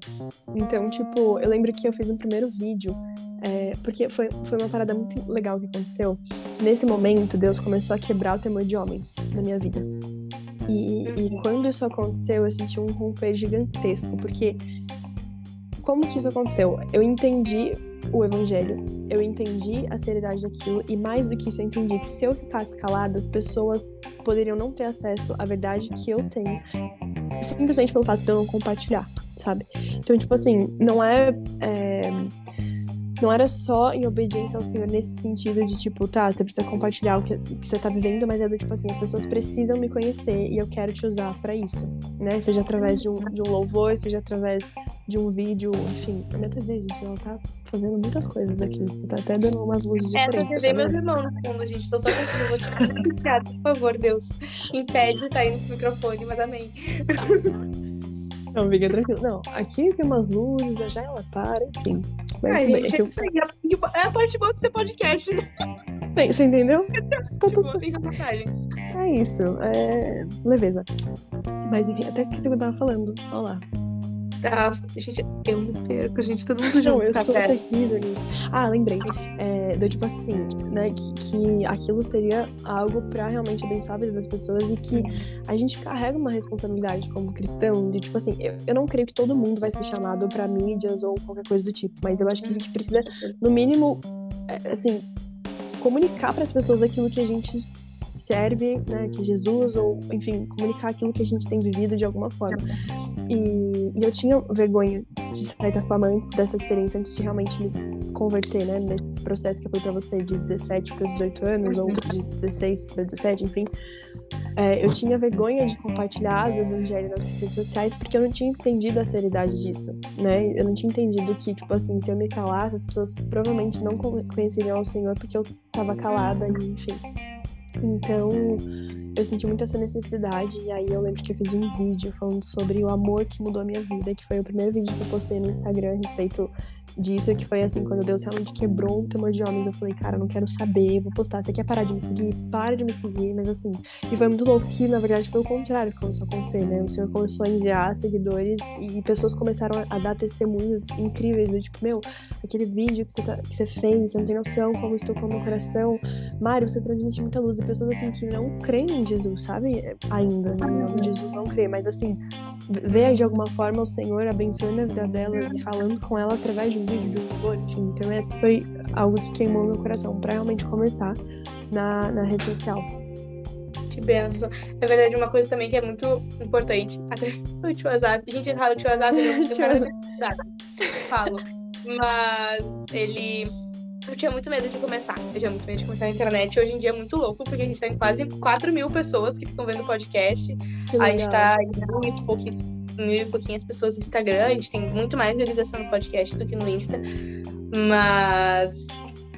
Então, tipo, eu lembro que eu fiz um primeiro vídeo, é, porque foi, foi uma parada muito legal que aconteceu. Nesse momento, Deus começou a quebrar o temor de homens na minha vida. E, e quando isso aconteceu, eu senti um romper gigantesco, porque como que isso aconteceu? Eu entendi o evangelho, eu entendi a seriedade daquilo e mais do que isso eu entendi que se eu ficasse calada, as pessoas poderiam não ter acesso à verdade que eu tenho, simplesmente pelo fato de eu não compartilhar, sabe? Então, tipo assim, não é, é não era só em obediência ao Senhor nesse sentido de tipo, tá, você precisa compartilhar o que, o que você tá vivendo, mas é do tipo assim, as pessoas precisam me conhecer e eu quero te usar para isso, né? Seja através de um, de um louvor, seja através de um vídeo, enfim. A minha TV, gente, ela tá fazendo muitas coisas aqui. Tá até dando umas luzes é, diferentes. É, TV, meus irmãos no fundo, gente. Tô só conseguindo. Por favor, Deus. Impede de sair no microfone, mas amém. Não, fica tranquilo. Não, aqui tem umas luzes, a janela para, enfim. Mas, Ai, bem, é, eu... é a parte boa do seu podcast, né? Bem, você entendeu? tá tudo certo. É isso, é leveza. Mas enfim, até esqueci o que eu tava falando. Olha lá. Tá, gente, eu me perco, gente, todo mundo junto. Não, eu tá sou terrível nisso. Ah, lembrei. É, do tipo assim, né, que, que aquilo seria algo pra realmente abençoar a vida das pessoas e que a gente carrega uma responsabilidade como cristão, de tipo assim, eu, eu não creio que todo mundo vai ser chamado pra mídias ou qualquer coisa do tipo, mas eu acho que a gente precisa, no mínimo, é, assim, comunicar para as pessoas aquilo que a gente serve, né, que Jesus, ou enfim, comunicar aquilo que a gente tem vivido de alguma forma. E, e eu tinha vergonha, de certa forma, antes dessa experiência, antes de realmente me converter, né, nesse processo que foi para você de 17 para 18 anos, ou de 16 para 17, enfim. É, eu tinha vergonha de compartilhar o evangelho nas redes sociais porque eu não tinha entendido a seriedade disso, né? Eu não tinha entendido que, tipo assim, se eu me calasse, as pessoas provavelmente não conheceriam o Senhor porque eu tava calada, e, enfim. Então, eu senti muito essa necessidade. E aí eu lembro que eu fiz um vídeo falando sobre o amor que mudou a minha vida, que foi o primeiro vídeo que eu postei no Instagram a respeito disso, que foi assim, quando Deus realmente quebrou o temor de homens, eu falei, cara, eu não quero saber, vou postar. Você quer parar de me seguir? Para de me seguir, mas assim. E foi muito louco que, na verdade, foi o contrário que começou a acontecer, né? O Senhor começou a enviar seguidores e pessoas começaram a dar testemunhos incríveis, do tipo, meu, aquele vídeo que você, tá, que você fez, você não tem noção como estou com o meu coração. Mário, você transmite muita luz. E pessoas assim que não creem em Jesus, sabe? Ainda, né? Em Jesus não crê, mas assim, ver de alguma forma o Senhor abençoando a vida delas e falando com elas através de um vídeo, de um louvor, enfim. Então, esse foi algo que queimou meu coração para realmente começar na, na rede social. Que benção. Na verdade, uma coisa também que é muito importante, até o tio WhatsApp, a gente fala o tio WhatsApp, não falo, mas ele eu tinha muito medo de começar. Eu tinha muito medo de começar na internet. Hoje em dia é muito louco, porque a gente tem quase 4 mil pessoas que ficam vendo o podcast. A gente tá em muito pouquinho, mil e pouquinhas pessoas no Instagram. A gente tem muito mais realização no podcast do que no Insta. Mas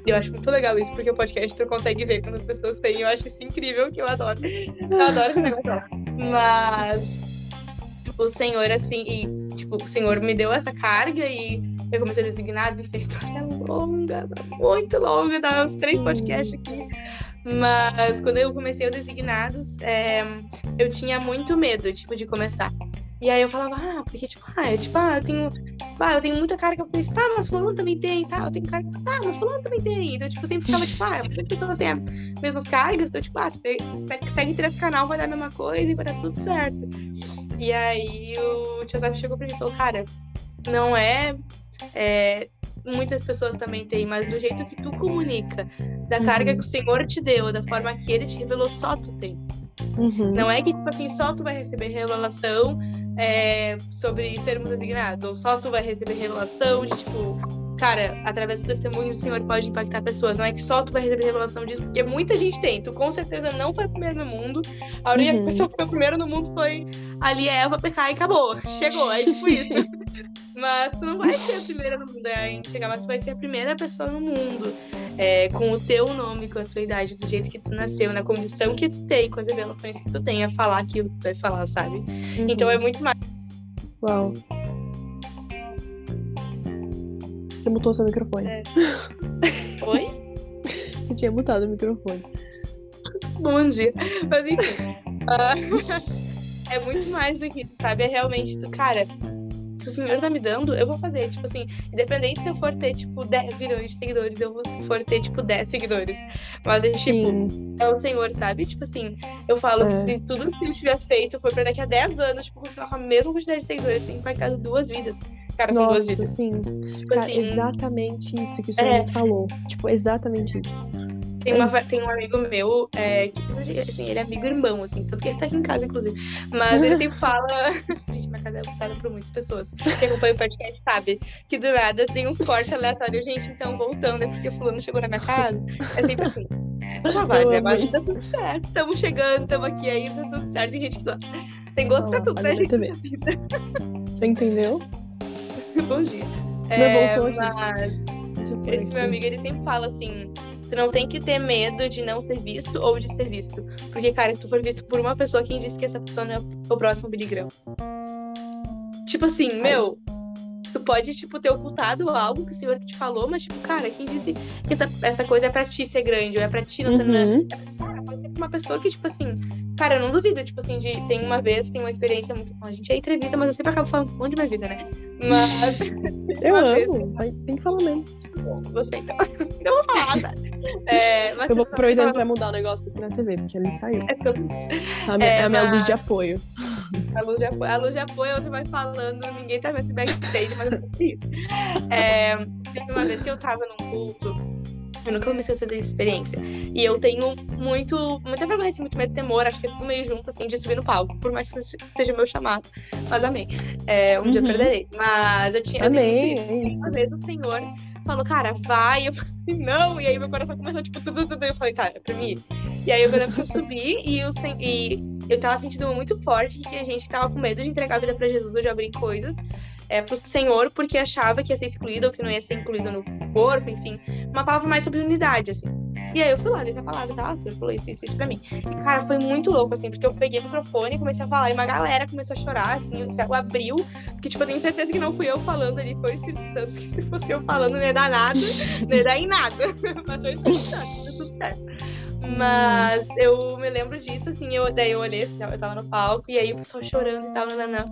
eu acho muito legal isso, porque o podcast tu consegue ver quando as pessoas têm. Eu acho isso incrível, que eu adoro. Eu adoro esse negócio. Mas o Senhor, assim, e, tipo, o Senhor me deu essa carga e eu comecei a designar e fez história longa, muito longa, dava uns três podcasts aqui. Mas quando eu comecei o Designados, é, eu tinha muito medo, tipo, de começar. E aí eu falava, ah, porque, tipo, ah, tipo, ah, eu tenho. Ah, eu tenho muita carga. Eu falei, tá, mas fulano também tem, tá? Eu tenho carga. Tá, mas fulano também tem. Então, tipo, sempre ficava, tipo, ah, muitas pessoas têm as mesmas cargas, então, tipo, ah, segue três canal, vai dar a mesma coisa e vai dar tudo certo. E aí o Tio chegou pra mim e falou, cara, não é é, muitas pessoas também têm, mas do jeito que tu comunica, da uhum. carga que o Senhor te deu, da forma que ele te revelou, só tu tem. Uhum. Não é que, tipo assim, só tu vai receber revelação é, sobre sermos designados, ou só tu vai receber revelação de, tipo, cara, através do testemunho o Senhor pode impactar pessoas. Não é que só tu vai receber revelação disso, porque muita gente tem. Tu com certeza não foi o primeiro no mundo. A única uhum. pessoa que foi primeiro no mundo foi ali Eva pecar e acabou. Chegou, é tipo isso. Mas tu não vai ser a primeira no mundo é, em chegar, mas tu vai ser a primeira pessoa no mundo. É, com o teu nome, com a tua idade, do jeito que tu nasceu, na condição que tu tem, com as revelações que tu tem a falar aquilo que tu vai falar, sabe? Uhum. Então é muito mais. Uau. Você mutou seu microfone. É. Oi? Você tinha mutado o microfone. Bom dia. Mas enfim. Uh, é muito mais do que, sabe? É realmente, cara, se o senhor tá me dando, eu vou fazer. Tipo assim, independente se eu for ter, tipo, 10 milhões de seguidores, eu vou se for ter, tipo, 10 seguidores. Mas, é, tipo, é o senhor, sabe? Tipo assim, eu falo, é. se tudo que eu tiver feito foi pra daqui a 10 anos, tipo, continuar com a mesma quantidade de seguidores, tem impactado duas vidas. Cara, Nossa, duas vidas. sim. Tipo, Cara, assim, exatamente isso que o senhor é. falou. Tipo, exatamente isso. Tem, uma, tem um amigo meu, é, que assim, ele é amigo irmão, assim, tanto que ele tá aqui em casa, inclusive. Mas ele sempre fala. Gente, minha casa é ocupada por muitas pessoas. Quem acompanha o podcast sabe que do nada tem uns cortes aleatórios. Gente, então voltando, é porque fulano chegou na minha casa. É sempre assim. Não vai, né? Mas tá tudo certo. Estamos chegando, estamos aqui ainda, tá tudo certo. Tem gente. Tem gosto pra tudo, né, gente? Você entendeu? Bom dia. É, mas esse meu amigo, ele sempre fala assim Tu não tem que ter medo de não ser visto ou de ser visto. Porque, cara, se tu for visto por uma pessoa, quem disse que essa pessoa não é o próximo Billy Graham? Tipo assim, meu, tu pode, tipo, ter ocultado algo que o senhor te falou, mas, tipo, cara, quem disse que essa, essa coisa é pra ti ser grande, ou é pra ti não ser. Uhum. É, pode ser uma pessoa que, tipo assim, cara, eu não duvido, tipo assim, de. Tem uma vez, tem uma experiência muito. A gente é entrevista, mas eu sempre acabo falando monte de minha vida, né? Mas. eu amo, vez... tem que falar mesmo. Você então. eu vou falar, sabe? É, eu vou aproveitar que vai mudar o negócio aqui na TV, porque ele saiu. É, tudo. a, minha, é, a minha luz de apoio. A luz de apoio, a luz de apoio você vai falando, ninguém tá vendo esse backstage, mas eu sei é, Teve uma vez que eu tava num culto, eu nunca comecei essa experiência. E eu tenho muito, muita vergonha, assim, muito medo de temor, acho que é tudo meio junto, assim, de subir no palco, por mais que seja meu chamado. Mas amém. É, um uhum. dia eu uhum. perderei. Mas eu tinha. Amém, eu é isso. Uma vez o Senhor falou, cara, vai. Eu falei, não. E aí meu coração começou, tipo, tudo, tudo. Eu falei, cara, é pra mim. E aí eu lembro que eu subi e, eu, e eu tava sentindo muito forte que a gente tava com medo de entregar a vida pra Jesus ou de abrir coisas é, pro Senhor, porque achava que ia ser excluído ou que não ia ser incluído no corpo, enfim. Uma palavra mais sobre unidade, assim. E aí eu fui lá, dei essa palavra, tá? O senhor falou isso, isso, isso pra mim. E, cara, foi muito louco, assim, porque eu peguei o microfone e comecei a falar, e uma galera começou a chorar, assim, o céu abriu, porque, tipo, eu tenho certeza que não fui eu falando ali, foi o Espírito Santo, porque se fosse eu falando, não ia dar nada, não ia dar em nada. Mas foi tudo certo. Mas eu me lembro disso, assim, eu, daí eu olhei, eu tava no palco, e aí o pessoal chorando e tal, nananã.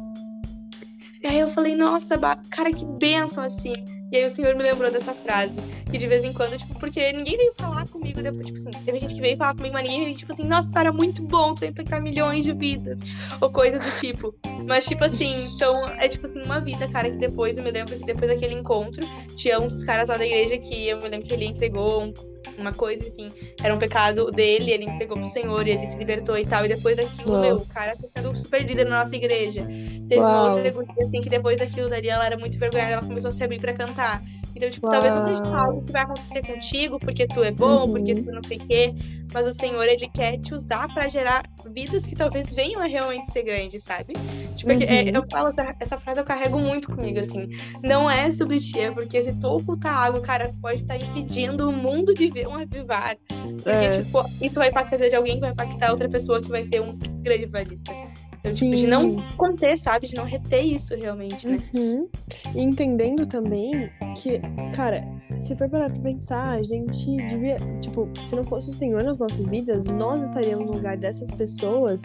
E aí eu falei, nossa, cara, que bênção, assim. E aí o senhor me lembrou dessa frase. Que de vez em quando, tipo, porque ninguém veio falar comigo depois, tipo assim, teve gente que veio falar comigo, mas ninguém veio, tipo assim, nossa, Sara, muito bom, tu impactar milhões de vidas. Ou coisa do tipo. Mas, tipo assim, então, é tipo assim, uma vida, cara, que depois, eu me lembro que depois daquele encontro, tinha uns caras lá da igreja que eu me lembro que ele entregou um uma coisa, enfim, era um pecado dele, ele entregou pro Senhor e ele se libertou e tal. E depois daquilo, nossa. meu, o cara sendo super líder na nossa igreja. Teve Uau. uma outra assim, que depois daquilo, daria ela era muito vergonhada, ela começou a se abrir pra cantar. Então, tipo, Uau. talvez não seja algo que vai acontecer contigo, porque tu é bom, uhum. porque tu não sei o quê. Mas o Senhor, ele quer te usar para gerar vidas que talvez venham a realmente ser grandes, sabe? Tipo, é uhum. é, eu falo, essa, essa, frase eu carrego muito comigo, assim. Não é sobre ti, é porque se tu ocultar algo, cara, pode estar impedindo o mundo de ver um avivar. Porque, é. tipo, isso vai impactar de alguém que vai impactar outra pessoa que vai ser um grande valista. Então, tipo, de não conter, sabe? De não reter isso realmente, né? Uhum. E entendendo também que, cara, se for parar pra pensar, a gente devia. Tipo, se não fosse o Senhor nas nossas vidas, nós estaríamos no lugar dessas pessoas.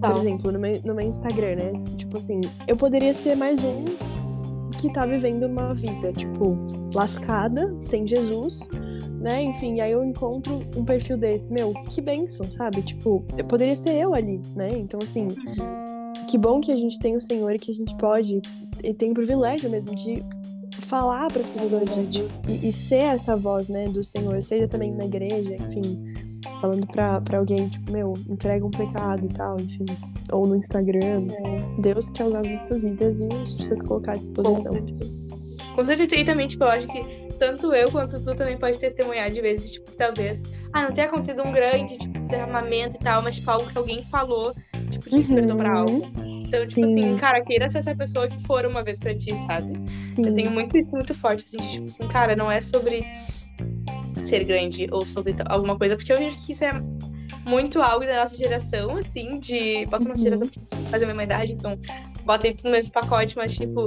Por exemplo, no meu, no meu Instagram, né? Tipo assim, eu poderia ser mais um que tá vivendo uma vida, tipo, lascada, sem Jesus, né? Enfim, aí eu encontro um perfil desse, meu, que bênção, sabe? Tipo, poderia ser eu ali, né? Então, assim, que bom que a gente tem o Senhor e que a gente pode, e tem o privilégio mesmo de falar para as pessoas e, e, ser essa voz, né, do Senhor, seja também na igreja, enfim, falando pra, pra alguém, tipo, meu, entrega um pecado e tal, enfim, ou no Instagram. É. Deus quer usar as nossas vidas e a gente precisa colocar à disposição. Com certeza, e também, tipo, eu acho que tanto eu quanto tu também pode testemunhar de vezes, tipo, talvez, ah, não tenha acontecido um grande, tipo, derramamento e tal, mas, tipo, algo que alguém falou, tipo, te despertou uhum. pra algo. Então, tipo Sim. assim, cara, queira ser essa pessoa que for uma vez pra ti, sabe? Sim. Eu tenho muito isso muito forte, assim, tipo assim, cara, não é sobre ser grande ou sobre alguma coisa, porque eu vejo que isso é muito algo da nossa geração, assim, de. Posso nossa geração uhum. fazer a mesma idade, então bota tudo no mesmo pacote, mas tipo,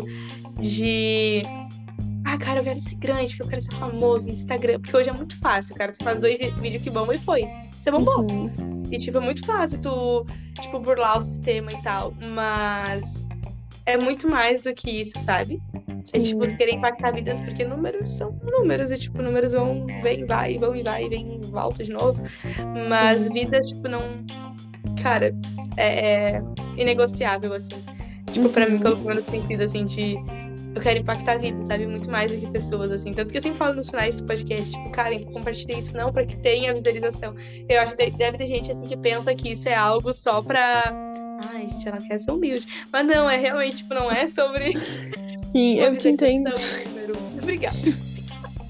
de ah, cara, eu quero ser grande, porque eu quero ser famoso no Instagram. Porque hoje é muito fácil, cara. Você faz dois vídeos que bombam e foi. Você bombou. Uhum. E, tipo, é muito fácil tu, tipo, burlar o sistema e tal. Mas é muito mais do que isso, sabe? Sim. É, tipo, tu querer impactar vidas, porque números são números. E, tipo, números vão, vem, vai, vão e vai, vem, volta de novo. Mas Sim. vidas, tipo, não... Cara, é, é inegociável, assim. Tipo, uhum. pra mim, pelo menos, sentido, assim, de eu quero impactar a vida, sabe? Muito mais do que pessoas, assim. Tanto que eu sempre falo nos finais do podcast, tipo, Karen, compartilhe isso não para que tenha visualização. Eu acho que deve ter gente, assim, que pensa que isso é algo só pra. Ai, gente, ela quer ser humilde. Mas não, é realmente, tipo, não é sobre. Sim, eu te entendo. Obrigada.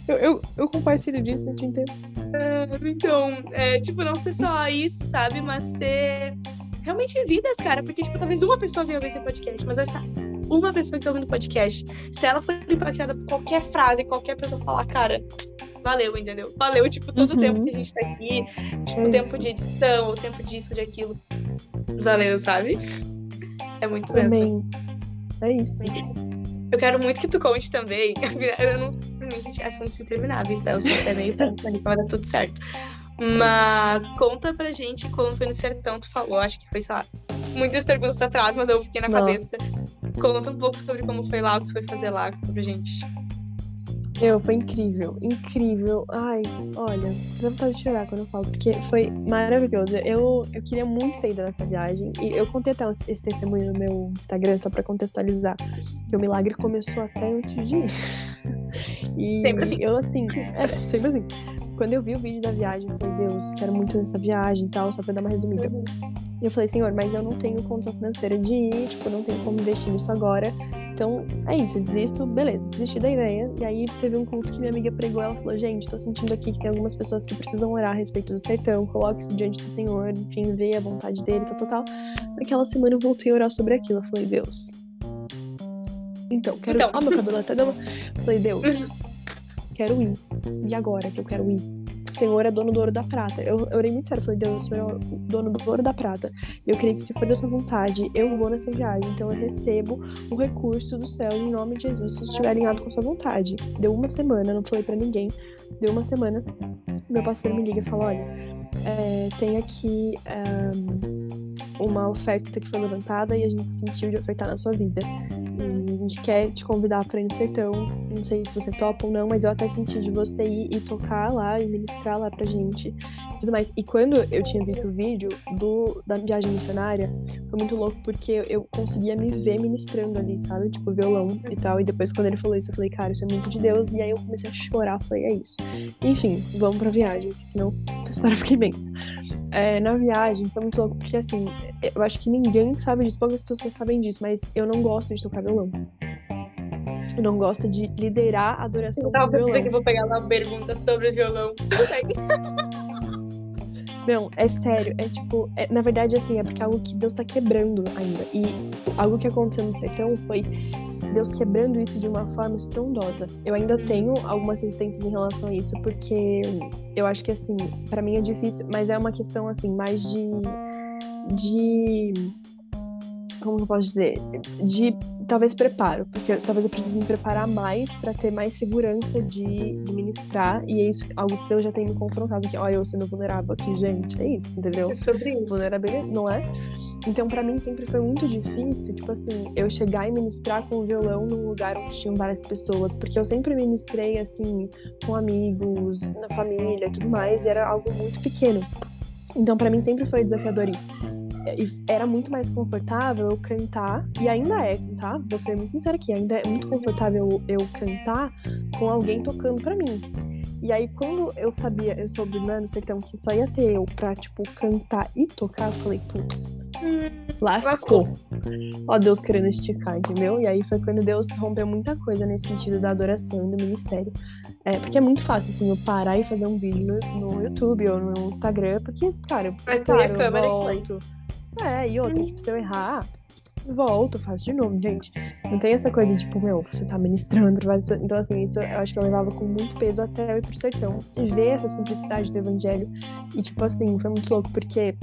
Eu, eu, eu, compartilho disso, eu te entendo. É, então, é, tipo, não ser só isso, sabe? Mas ser realmente vidas, cara. Porque, tipo, talvez uma pessoa venha ver esse podcast, mas essa uma pessoa que tá ouvindo o podcast, se ela for impactada por qualquer frase, qualquer pessoa falar, cara, valeu, entendeu? Valeu, tipo, todo uhum. o tempo que a gente tá aqui, tipo, o tempo de edição, o tempo disso, de aquilo. Valeu, sabe? É muito Também. É isso. Eu quero muito que tu conte também. Eu não. Gente, assuntos intermináveis, tá? Eu sou até meio tanto, vai dar tudo certo. Mas conta pra gente como foi no sertão, tu falou, acho que foi, sei lá, muitas perguntas atrás, mas eu fiquei na Nossa. cabeça. Conta um pouco sobre como foi lá, o que tu foi fazer lá, conta pra gente. Meu, foi incrível, incrível. Ai, olha, você vontade de chorar quando eu falo, porque foi maravilhoso. Eu, eu queria muito ter ido nessa viagem. E eu contei até esse testemunho no meu Instagram, só pra contextualizar. Que o milagre começou até antes de ir. E sempre assim. eu, assim, é, sempre assim. Quando eu vi o vídeo da viagem, eu falei, Deus, quero muito nessa viagem e tal, só pra dar uma resumida. Uhum. E eu falei, Senhor, mas eu não tenho condição financeira de ir, tipo, não tenho como investir nisso agora. Então, é isso, desisto, beleza, desisti da ideia. E aí teve um conto que minha amiga pregou, ela falou, gente, tô sentindo aqui que tem algumas pessoas que precisam orar a respeito do sertão, coloque isso diante do Senhor, enfim, ver a vontade dele, tal, tal, tal. Naquela semana eu voltei a orar sobre aquilo. Eu falei, Deus. Então, quero. Então. Ah, meu cabelo até deu uma. Falei, Deus, quero ir. E agora que eu quero ir? Senhor é dono do ouro da prata. Eu, eu orei muito sério, falei, Deus, o Senhor é o dono do ouro da prata. Eu creio que se for da tua vontade, eu vou nessa viagem. Então eu recebo o recurso do céu em nome de Jesus, se estiver alinhado com a sua vontade. Deu uma semana, não falei para ninguém. Deu uma semana, meu pastor me liga e fala, olha, é, tem aqui um, uma oferta que foi levantada e a gente sentiu de ofertar na sua vida a gente quer te convidar para ir no sertão. Não sei se você topa ou não, mas eu até senti de você ir e tocar lá e ministrar lá pra gente tudo mais. E quando eu tinha visto o vídeo do, da viagem missionária, foi muito louco porque eu conseguia me ver ministrando ali, sabe? Tipo, violão e tal. E depois, quando ele falou isso, eu falei, cara, isso é muito de Deus. E aí eu comecei a chorar, falei, é isso. Enfim, vamos pra viagem, porque senão a história fica imensa. É, na viagem foi muito louco, porque assim, eu acho que ninguém sabe disso, poucas pessoas sabem disso, mas eu não gosto de tocar violão. Eu não gosto de liderar a adoração do violão. que eu vou pegar uma pergunta sobre violão. Não, é sério. É tipo, é, na verdade, assim, é porque é algo que Deus tá quebrando ainda. E algo que aconteceu no sertão foi Deus quebrando isso de uma forma estrondosa. Eu ainda tenho algumas resistências em relação a isso, porque eu acho que, assim, para mim é difícil, mas é uma questão, assim, mais de. de. Como eu posso dizer? De talvez preparo, porque talvez eu precise me preparar mais para ter mais segurança de, de, ministrar, e é isso algo que eu já tenho me confrontado, que olha, eu sendo vulnerável aqui, gente, é isso, entendeu? É sobre isso. Vulnerabilidade, não é? Então, para mim sempre foi muito difícil, tipo assim, eu chegar e ministrar com o violão num lugar onde tinham várias pessoas, porque eu sempre ministrei assim com amigos, na família, tudo mais, e era algo muito pequeno. Então, para mim sempre foi desafiador isso era muito mais confortável eu cantar, e ainda é, tá? Vou ser muito sincera aqui, ainda é muito confortável eu cantar com alguém tocando para mim. E aí, quando eu sabia, eu soube, né, no sertão, que só ia ter eu pra, tipo, cantar e tocar, eu falei, putz, lascou. Ó, Deus querendo esticar, entendeu? E aí foi quando Deus rompeu muita coisa nesse sentido da adoração e do ministério. É, porque é muito fácil, assim, eu parar e fazer um vídeo no, no YouTube ou no Instagram, porque, cara, eu, cara, eu volto. É, e outra, tipo, se eu errar, volto, faço de novo, gente. Não tem essa coisa, tipo, meu, você tá ministrando pra várias Então, assim, isso eu acho que eu levava com muito peso até eu ir pro sertão. E ver essa simplicidade do evangelho. E, tipo, assim, foi muito louco, porque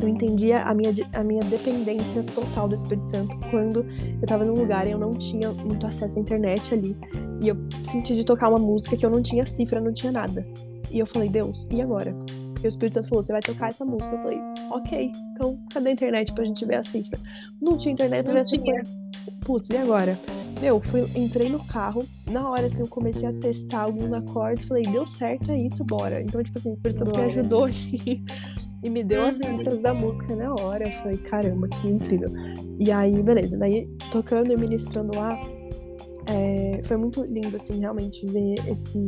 eu entendia a minha, a minha dependência total do Espírito Santo quando eu tava num lugar e eu não tinha muito acesso à internet ali. E eu senti de tocar uma música que eu não tinha cifra, não tinha nada. E eu falei, Deus, e agora? Porque o Espírito Santo falou, você vai tocar essa música. Eu falei, ok, então cadê a internet pra gente ver a cifra? Não tinha internet pra ver a cifra. Putz, e agora? Meu, fui, entrei no carro, na hora assim eu comecei a testar alguns acordes, falei, deu certo, é isso, bora. Então, tipo assim, o Espírito Santo me ajudou e, e me deu as uhum. cifras da música na hora. Eu falei, caramba, que incrível. E aí, beleza, daí tocando e ministrando lá, é, foi muito lindo, assim, realmente ver esse,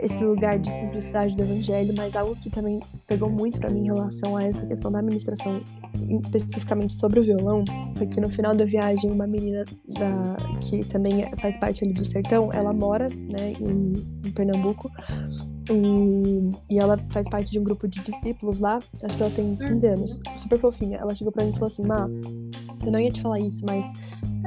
esse lugar de simplicidade do evangelho, mas algo que também pegou muito para mim em relação a essa questão da administração, especificamente sobre o violão, foi que no final da viagem, uma menina da, que também faz parte ali do sertão, ela mora, né, em, em Pernambuco, e, e, ela faz parte de um grupo de discípulos lá, acho que ela tem 15 anos, super fofinha. Ela chegou pra mim e falou assim: Má, eu não ia te falar isso, mas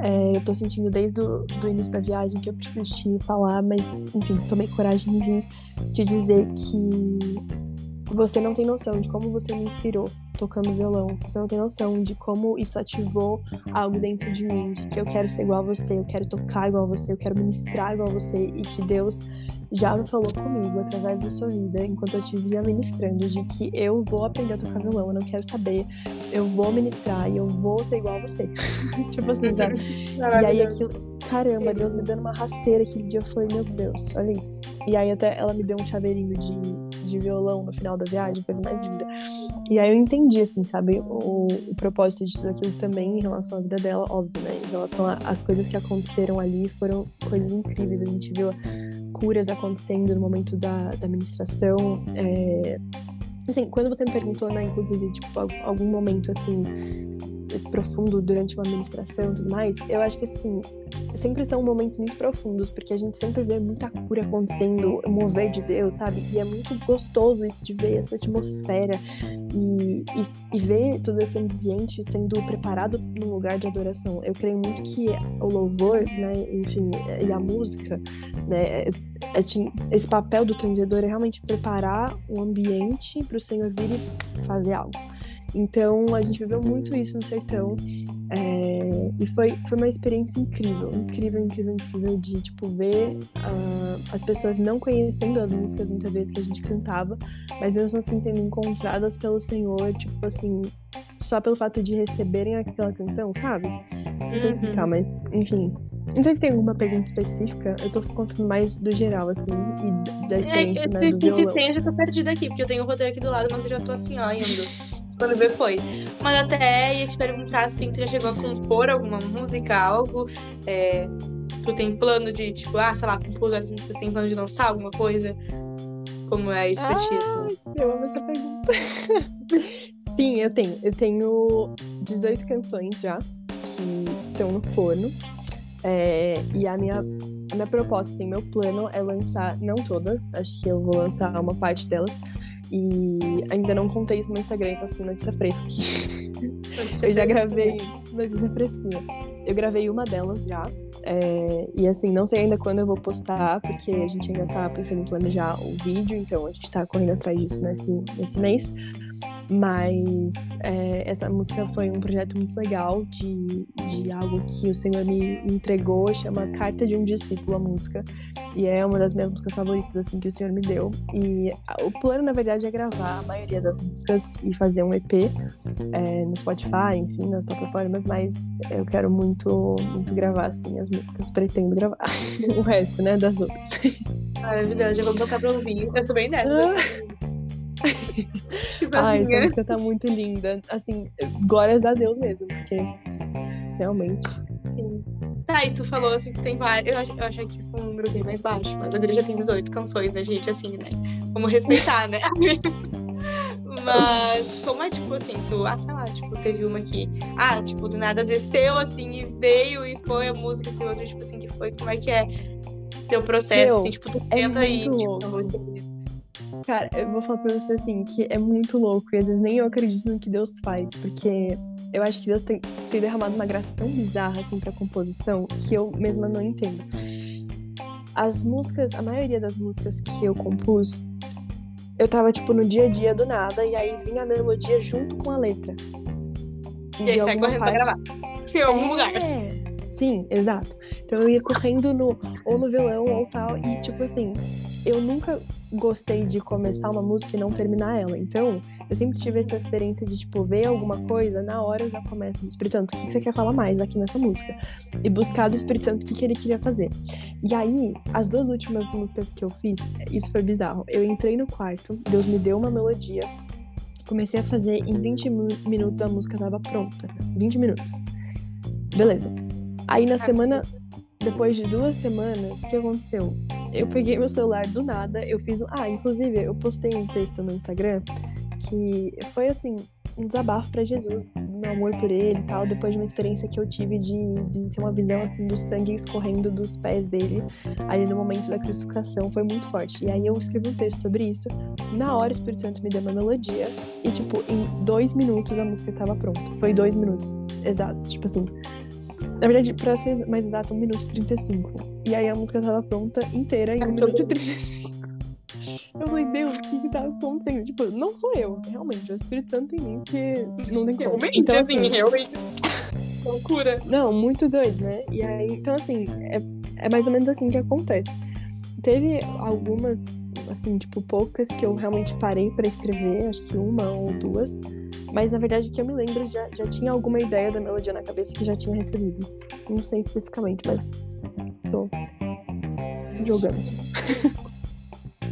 é, eu tô sentindo desde o do início da viagem que eu preciso te falar, mas enfim, tomei coragem de vir te dizer que você não tem noção de como você me inspirou tocando violão. Você não tem noção de como isso ativou algo dentro de mim, de que eu quero ser igual a você, eu quero tocar igual a você, eu quero ministrar igual a você e que Deus já falou comigo através da sua vida, enquanto eu te via ministrando, de que eu vou aprender a tocar violão, eu não quero saber, eu vou ministrar e eu vou ser igual a você. tipo assim, sabe? e aí aquilo, caramba, Deus me dando uma rasteira aquele dia, eu falei, meu Deus, olha isso. E aí até ela me deu um chaveirinho de, de violão no final da viagem, coisa mais linda. E aí eu entendi, assim, sabe, o, o propósito de tudo aquilo também em relação à vida dela, óbvio, né? Em relação às coisas que aconteceram ali, foram coisas incríveis. A gente viu curas acontecendo no momento da, da administração. É... Assim, quando você me perguntou, né, inclusive, tipo, algum momento, assim, profundo durante uma administração e tudo mais, eu acho que, assim, sempre são momentos muito profundos, porque a gente sempre vê muita cura acontecendo, mover de Deus, sabe? E é muito gostoso isso de ver essa atmosfera e, e, e ver todo esse ambiente sendo preparado num lugar de adoração. Eu creio muito que o louvor, né, enfim, e a música, né, esse papel do tendedor é realmente preparar o ambiente para o Senhor vir e fazer algo. Então a gente viveu muito isso no sertão. É, e foi, foi uma experiência incrível, incrível, incrível, incrível de tipo ver uh, as pessoas não conhecendo as músicas muitas vezes que a gente cantava, mas mesmo assim sendo encontradas pelo Senhor, tipo assim, só pelo fato de receberem aquela canção, sabe? Não sei explicar, uhum. mas enfim. Não sei se tem alguma pergunta específica, eu tô contando mais do geral, assim, e da é, experiência, é, né, do violão. Tem, eu já tô perdida aqui, porque eu tenho o roteiro aqui do lado, mas eu já tô assim, ó, indo quando vê foi. Mas até ia te perguntar assim, tu já chegou a compor alguma música, algo? É, tu tem plano de, tipo, ah, sei lá, compor as músicas, tem plano de lançar alguma coisa? Como é isso pra ti? Eu amo essa pergunta. Sim, eu tenho. Eu tenho 18 canções já, que estão no forno. É, e a minha, a minha proposta, assim, meu plano é lançar, não todas, acho que eu vou lançar uma parte delas, e ainda não contei isso no Instagram, então assim, notícia fresca. eu já gravei notícia fresquinha. Eu gravei uma delas já. É, e assim, não sei ainda quando eu vou postar, porque a gente ainda tá pensando em planejar o vídeo, então a gente tá correndo atrás disso nesse, nesse mês. Mas é, essa música foi um projeto muito legal de, de algo que o Senhor me entregou, chama Carta de um Discípulo, a música. E é uma das minhas músicas favoritas, assim, que o Senhor me deu. E o plano, na verdade, é gravar a maioria das músicas e fazer um EP é, no Spotify, enfim, nas plataformas, mas eu quero muito, muito gravar, assim, as músicas. Pretendo gravar o resto, né, das outras. Maravilhoso, já vou botar pra ouvir. Eu tô bem nessa. Ah. tipo Ai, essa música tá muito linda. Assim, glórias a Deus mesmo, porque realmente. Sim. Tá, e tu falou assim que tem várias. Eu, ach... eu achei que isso é um número bem mais baixo, mas a Bíblia já tem 18 canções, né, gente? Assim, né? Vamos respeitar, né? Mas como é tipo assim, tu, ah, sei lá, tipo, teve uma que, ah, tipo, do nada desceu assim e veio e foi a música, tem outra, tipo assim, que foi, como é que é teu processo, Meu, assim, tipo, tu tenta é e. Tipo, Cara, eu vou falar pra você assim, que é muito louco e às vezes nem eu acredito no que Deus faz, porque eu acho que Deus tem, tem derramado uma graça tão bizarra assim pra composição que eu mesma não entendo. As músicas, a maioria das músicas que eu compus, eu tava tipo no dia a dia do nada e aí vinha a melodia junto com a letra. E, e aí sai correndo parte... pra gravar. Em algum é... lugar. Sim, exato. Então eu ia correndo no, ou no violão ou tal, e tipo assim, eu nunca gostei de começar uma música e não terminar ela. Então, eu sempre tive essa experiência de, tipo, ver alguma coisa, na hora eu já começo no Espírito Santo, o que você quer falar mais aqui nessa música? E buscar do Espírito Santo o que ele queria fazer. E aí, as duas últimas músicas que eu fiz, isso foi bizarro. Eu entrei no quarto, Deus me deu uma melodia, comecei a fazer, em 20 minutos a música tava pronta. 20 minutos. Beleza. Aí na semana, depois de duas semanas, o que aconteceu? eu peguei meu celular do nada, eu fiz. Ah, inclusive, eu postei um texto no Instagram que foi assim, um desabafo para Jesus, meu amor por ele e tal, depois de uma experiência que eu tive de, de ter uma visão assim do sangue escorrendo dos pés dele, aí no momento da crucificação, foi muito forte. E aí eu escrevi um texto sobre isso. Na hora o Espírito Santo me deu uma melodia e, tipo, em dois minutos a música estava pronta. Foi dois minutos exatos, tipo assim. Na verdade, pra ser mais exato, 1 minuto e 35. E aí a música tava pronta inteira em 1 minuto e 35. Eu falei, Deus, o que que tá acontecendo? Tipo, não sou eu, realmente. É o Espírito Santo em mim que não tem como. Realmente, então, assim, assim realmente. Loucura. Não, muito doido, né? E aí, então, assim, é, é mais ou menos assim que acontece. Teve algumas, assim, tipo, poucas que eu realmente parei para escrever, acho que uma ou duas. Mas na verdade, que eu me lembro, já, já tinha alguma ideia da melodia na cabeça que já tinha recebido. Não sei especificamente, mas tô jogando.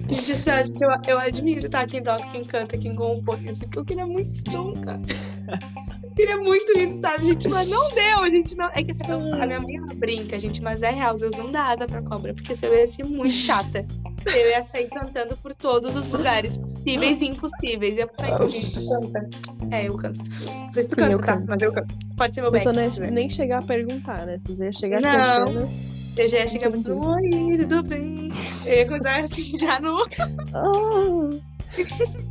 Gente, você que eu, eu admiro, tá? Quem toca, quem canta, quem compõe, assim, porque eu queria muito som, cara. Eu queria muito isso, sabe, gente? Mas não deu, a gente não. É que assim, a minha mãe brinca, gente, mas é real, Deus não dá asa pra cobra, porque você vai ser muito chata. eu ia sair cantando por todos os lugares possíveis e impossíveis. Eu sair canta. É, eu canto. Não sei se tu Sim, canta, eu tá? canto. Mas eu canto. Pode ser meu A pessoa back, nem, se chegar a perguntar, né? Você já ia chegar Não. cantando. Eu já ia chegar no oi, tudo bem? Eu ia assim, já no Ah,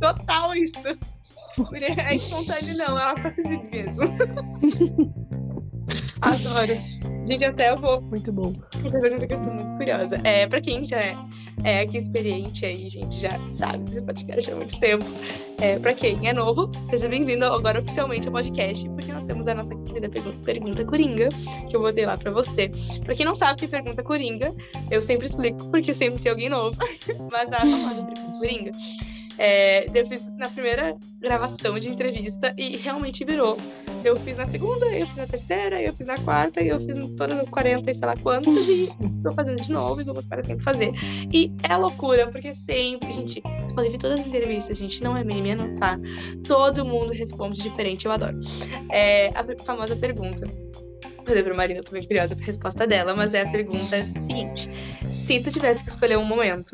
total isso. É espontâneo, não, é de mim mesmo. Adoro. Gente, até eu vou muito bom. Essa pergunta que eu tô muito curiosa. É, pra quem já é, é aqui experiente aí, gente, já sabe desse podcast há muito tempo. É, pra quem é novo, seja bem-vindo agora oficialmente ao podcast, porque nós temos a nossa querida pergu- pergunta Coringa, que eu botei lá pra você. Pra quem não sabe que é pergunta Coringa, eu sempre explico, porque sempre tem alguém novo. Mas a famosa pergunta Coringa. É, eu fiz na primeira gravação de entrevista e realmente virou. Eu fiz na segunda, eu fiz na terceira, eu fiz na quarta, e eu fiz todas as 40 e sei lá quantas, e tô fazendo de novo e vamos para tempo fazer. E é loucura, porque sempre, gente, vocês podem ver todas as entrevistas, gente, não é meme, é não tá. Todo mundo responde diferente, eu adoro. É, a famosa pergunta. Fazer pra Marina, eu tô bem curiosa pra resposta dela, mas é a pergunta seguinte: se tu tivesse que escolher um momento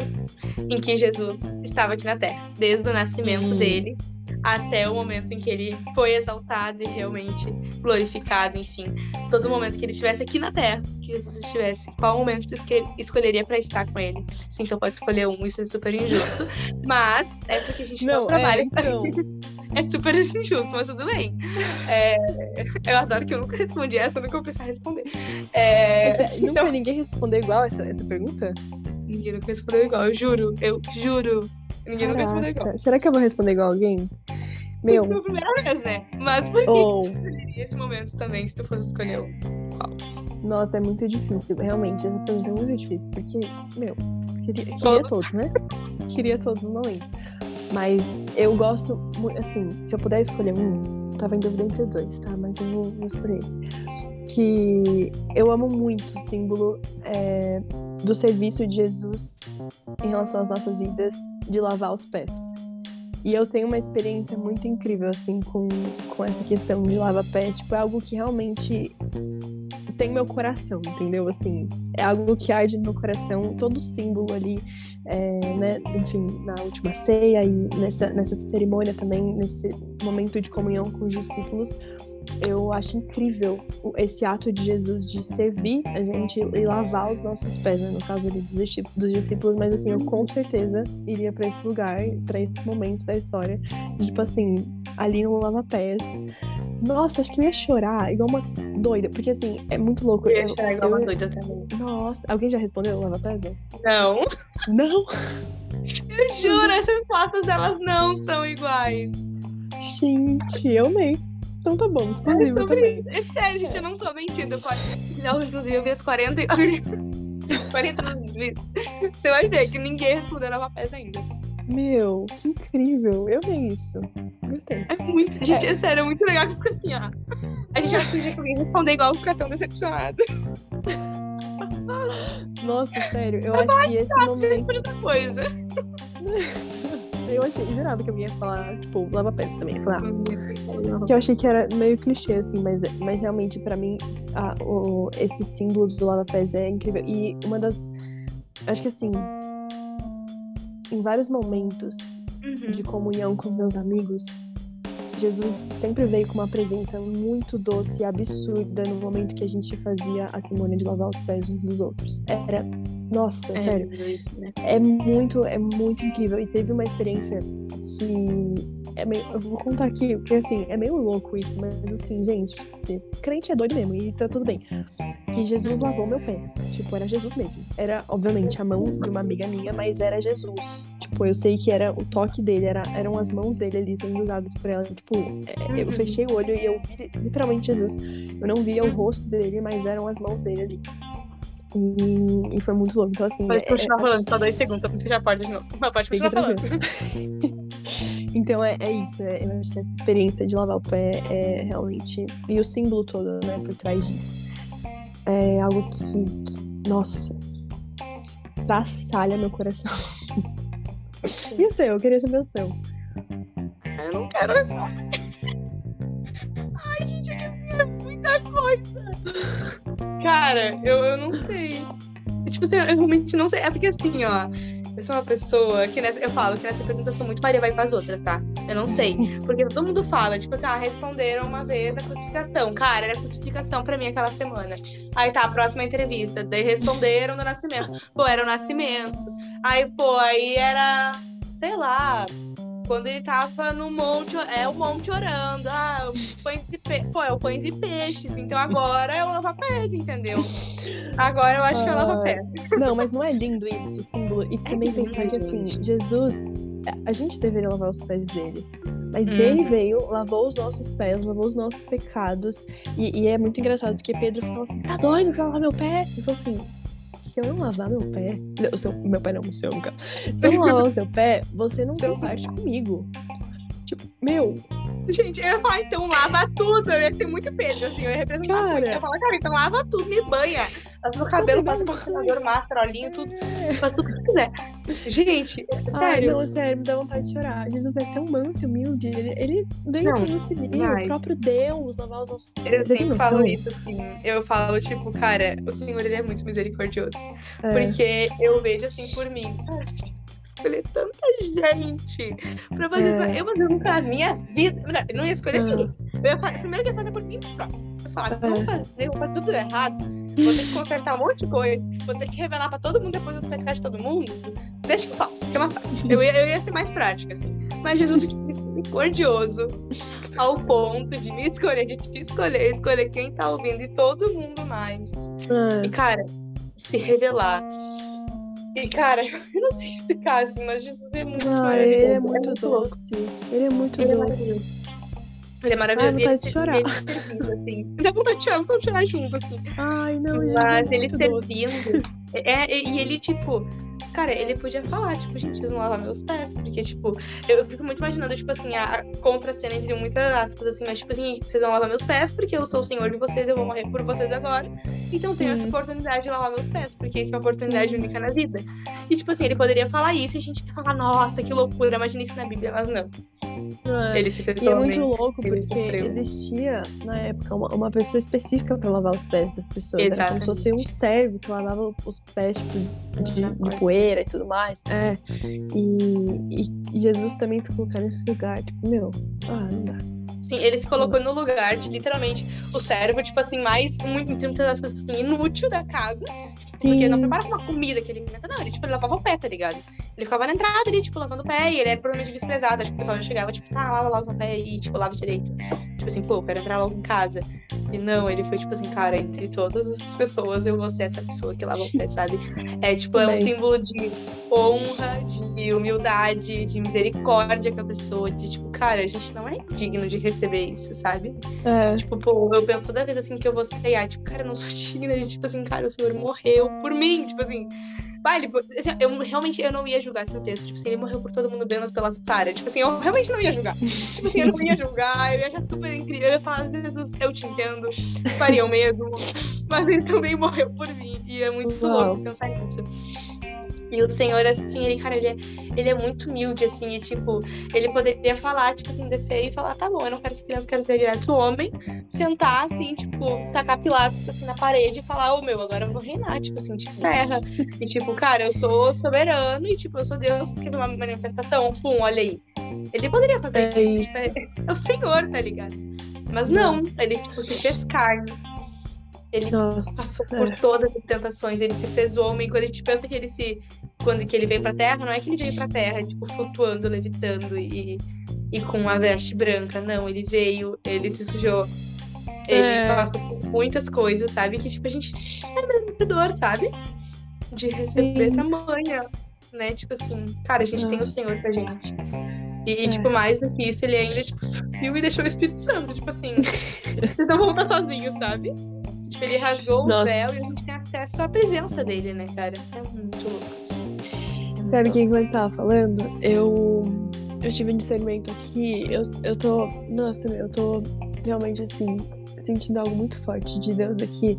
em que Jesus estava aqui na Terra, desde o nascimento Hum. dele até o momento em que ele foi exaltado e realmente glorificado, enfim, todo momento que ele estivesse aqui na Terra, que Jesus estivesse, qual momento tu escolheria pra estar com ele? Sim, só pode escolher um, isso é super injusto, mas é porque a gente não, Não, trabalha é, então. É super injusto, mas tudo bem. É, eu adoro que eu nunca respondi essa, eu nunca vou precisar responder. É, Essa- então, Nunca ninguém respondeu igual essa, essa pergunta? Ninguém nunca respondeu igual, eu juro, eu juro. Ninguém nunca respondeu igual. Caraca, Será que eu vou responder igual alguém? Meu, Foi a primeira vez, né? Mas por que ou. Tu escolheria esse momento também, se tu fosse escolher um? Nossa, é muito difícil. Realmente, essa pergunta é muito difícil. Porque, meu, queria, queria Todos. todos, né? Queria todos os momentos. Mas eu gosto, assim, se eu puder escolher um, eu tava em dúvida entre dois, tá? Mas eu vou, vou escolher esse. Que eu amo muito o símbolo é, do serviço de Jesus em relação às nossas vidas de lavar os pés. E eu tenho uma experiência muito incrível, assim, com, com essa questão de lavar pés. Tipo, é algo que realmente tem meu coração, entendeu? Assim, é algo que arde no meu coração, todo símbolo ali, é, né? Enfim, na última ceia e nessa, nessa cerimônia também, nesse momento de comunhão com os discípulos, eu acho incrível esse ato de Jesus de servir a gente e lavar os nossos pés, né? no caso ali dos, discípulos, mas assim, eu com certeza iria pra esse lugar, pra esse momento da história, tipo assim, ali no lava-pés. Nossa, acho que eu ia chorar igual uma doida, porque assim, é muito louco. Eu ia chorar igual uma eu- doida também. Nossa, alguém já respondeu lava-pés? Não. Não, Não! eu juro, essas fotos elas não são iguais. Gente, eu amei. Então tá bom, exclusivo também. É sério, gente, eu não tô mentindo. Eu Não, inclusive, eu vi as 40 e... 40 vídeos. Você vai ver que ninguém respondeu Nova Pés ainda. Meu, que incrível. Eu amei isso. Gostei. É muito... Gente, é sério, é muito legal que fica assim, ó. A gente já finge que alguém responder igual fica tão decepcionado. Nossa, sério, eu acho que esse momento. Coisa. Eu achei, jurava que alguém ia falar, tipo, lava-pés também. Ia falar, que eu achei que era meio clichê, assim, mas, mas realmente, pra mim, a- o- esse símbolo do lava-pés é incrível. E uma das. Acho que assim. Em vários momentos Uhum. de comunhão com meus amigos, Jesus sempre veio com uma presença muito doce e absurda no momento que a gente fazia a cerimônia de lavar os pés uns dos outros. Era. Nossa, sério. né? É muito, é muito incrível. E teve uma experiência que. É meio, eu vou contar aqui, porque assim, é meio louco isso, mas assim, gente, crente é doido mesmo, e tá tudo bem. Que Jesus lavou meu pé. Tipo, era Jesus mesmo. Era, obviamente, a mão de uma amiga minha, mas era Jesus. Tipo, eu sei que era o toque dele, era, eram as mãos dele ali sendo usadas por ela. Tipo, é, eu Uhum. fechei o olho e eu vi literalmente Jesus. Eu não via o rosto dele, mas eram as mãos dele ali. E, e foi muito louco. Então, assim. Pode é- continuar é- falando, só dois segundos pra fechar a porta de novo. Mas pode continuar falando. então é, é isso. é- eu acho que essa experiência de lavar o pé é realmente. E o símbolo todo, né, por trás disso. É algo que. que- nossa. Traçalha meu coração. e o seu? Eu queria saber o seu. Eu não quero responder. Ai, gente, é que assim, é muita coisa. Cara, eu, eu não sei. Tipo assim, eu realmente não sei. É porque assim, ó. eu sou uma pessoa que nessa, eu falo que nessa sou muito Maria vai com as outras, tá? Eu não sei. Porque todo mundo fala, tipo assim, ah, responderam uma vez a crucificação. Cara, era crucificação pra mim aquela semana. Aí tá, próxima entrevista. Daí responderam do nascimento. Pô, era o nascimento. Aí, pô, aí era, sei lá, quando ele tava no monte, é o monte orando. Ah, pães e pe... Pô, é o pães e peixes. Então agora é o lava-pés, entendeu? Agora eu acho que é o lava-pés. Não, mas não é lindo isso, o símbolo. E também é pensar que assim, Jesus, a gente deveria lavar os pés dele. Mas hum. ele veio, lavou os nossos pés, lavou os nossos pecados. E, e é muito engraçado, porque Pedro falou assim: tá doido que você lavar meu pé? E falou assim: se eu não lavar meu pé. O seu, meu pé não, o seu, cara. Se eu não lavar o seu pé, você não tem parte comigo. Tipo, meu. Gente, eu ia falar, então lava tudo. Eu ia ser muito Pedro, assim. Eu ia representar cara... muito. Eu ia falar, cara, então lava tudo, me banha. Faz meu cabelo, passa condicionador, máscara, olhinho, tudo. Faz tudo que quiser. Gente, Ai, sério. Não, sério, me dá vontade de chorar. Jesus é tão manso e humilde. Ele, ele veio pra nos servir. O próprio Deus lavar os nossos Eu sempre falo isso, assim. Eu falo, tipo, cara, o Senhor, ele é muito misericordioso. É. Porque eu vejo, assim, por mim escolher tanta gente pra fazer. É. Eu fazer pra minha vida. Não ia escolher ninguém. Eu ia fazer, primeiro que ia fazer por mim próprio. Eu falar, se eu vou fazer, eu vou fazer tudo errado. Vou ter que consertar um monte de coisa. Vou ter que revelar pra todo mundo depois pecados de todo mundo. Deixa que eu faço, que é mais fácil. Eu ia, eu ia ser mais prática, assim. Mas Jesus é misericordioso ao ponto de me escolher, de te escolher, escolher quem tá ouvindo e todo mundo mais. É. E, cara, se revelar e, cara, eu não sei explicar, assim, mas Jesus é muito ah, Ele é muito, doce. Ele é muito ele doce. É ele é maravilhoso. Ai, vontade de chorar. Ele servindo, assim. Dá vontade de chorar, vamos chorar junto, assim. Ai, não, Mas é ele servindo. É, e ele, tipo, Cara, ele podia falar, tipo, gente, vocês não lavar meus pés. Porque, tipo, eu, fico muito imaginando, tipo assim, a, contra-cena entre muitas aspas, assim, mas, tipo assim, vocês vão lavar meus pés, porque eu sou o senhor de vocês, eu vou morrer por vocês agora. Então tenho essa oportunidade de lavar meus pés, porque isso é uma oportunidade Sim. única na vida. E, tipo assim, ele poderia falar isso e a gente ia falar, nossa, que loucura, imagina isso na Bíblia, mas não. Ele se E é muito louco, porque existia, na época, uma, uma pessoa específica pra lavar os pés das pessoas. Exatamente. Era como se fosse um servo que lavava os pés, tipo, de, de poeira e tudo mais. É. E, e Jesus também se colocar nesse lugar, tipo, meu, ah, não dá. Sim, ele se colocou no lugar de literalmente o servo, tipo assim, mais, muito, muitas aspas, assim, inútil da casa. Sim. Porque não preparava uma comida que ele alimenta, não. Ele, tipo, ele lavava o pé, tá ligado? Ele ficava na entrada ali, tipo, lavando o pé, e ele era provavelmente desprezado. Acho que o pessoal já chegava, tipo, tá, lava, lava o pé e, tipo, lava direito. Tipo assim, pô, eu quero entrar logo em casa. E não, ele foi, tipo assim, cara, entre todas as pessoas, eu vou ser essa pessoa que lava o pé, sabe? É, tipo, é um símbolo de honra, de humildade, de misericórdia com a pessoa, de, tipo, cara, a gente não é digno de receber isso, sabe? É. Tipo, pô, eu penso toda vez, assim, que eu vou ser, tipo, cara, eu não sou digna de, tipo assim, cara, o Senhor morreu por mim, tipo assim Vai, ele, assim, eu realmente eu não ia julgar esse texto. Tipo assim, ele morreu por todo mundo menos pela Sarah. Tipo assim, eu realmente não ia julgar. Tipo assim, eu não ia julgar, eu ia achar super incrível. Eu ia falar, Jesus, eu te entendo, faria o mesmo. Mas ele também morreu por mim. E é muito Uau. louco pensar nisso. E o Senhor, assim, ele, cara, ele é, ele é muito humilde, assim, e, tipo, ele poderia falar, tipo assim, descer e falar, tá bom, eu não quero ser criança, eu quero ser direto homem, sentar, assim, tipo, tacar pilatos, assim, na parede e falar, ô, oh, meu, agora eu vou reinar, tipo assim, te ferra. E, tipo, cara, eu sou soberano e, tipo, eu sou Deus, quer ver uma manifestação? Pum, olha aí. Ele poderia fazer é isso. isso. É o Senhor, tá ligado? Mas não, Nossa. ele, tipo, se fez carne. Ele Nossa, passou por é. todas as tentações, ele se fez homem. Quando a gente pensa que ele se. Quando que ele veio pra terra, não é que ele veio pra terra, tipo, flutuando, levitando e, e com a veste branca. Não, ele veio, ele se sujou. Ele é. passou por muitas coisas, sabe? Que, tipo, a gente é merecedor, sabe? De receber Sim. tamanha, né? Tipo assim, cara, a gente Nossa. tem o Senhor pra gente. E, é. tipo, mais do que isso, ele ainda, tipo, subiu e deixou o Espírito Santo. Tipo assim, vocês não vão estar sozinhos, sabe? Tipo, ele rasgou Nossa. o véu e a gente tem acesso à presença dele, né, cara? É muito louco. Sabe o que você estava falando? Eu, eu tive um discernimento aqui, eu, eu tô. Nossa, eu tô realmente assim, sentindo algo muito forte de Deus aqui.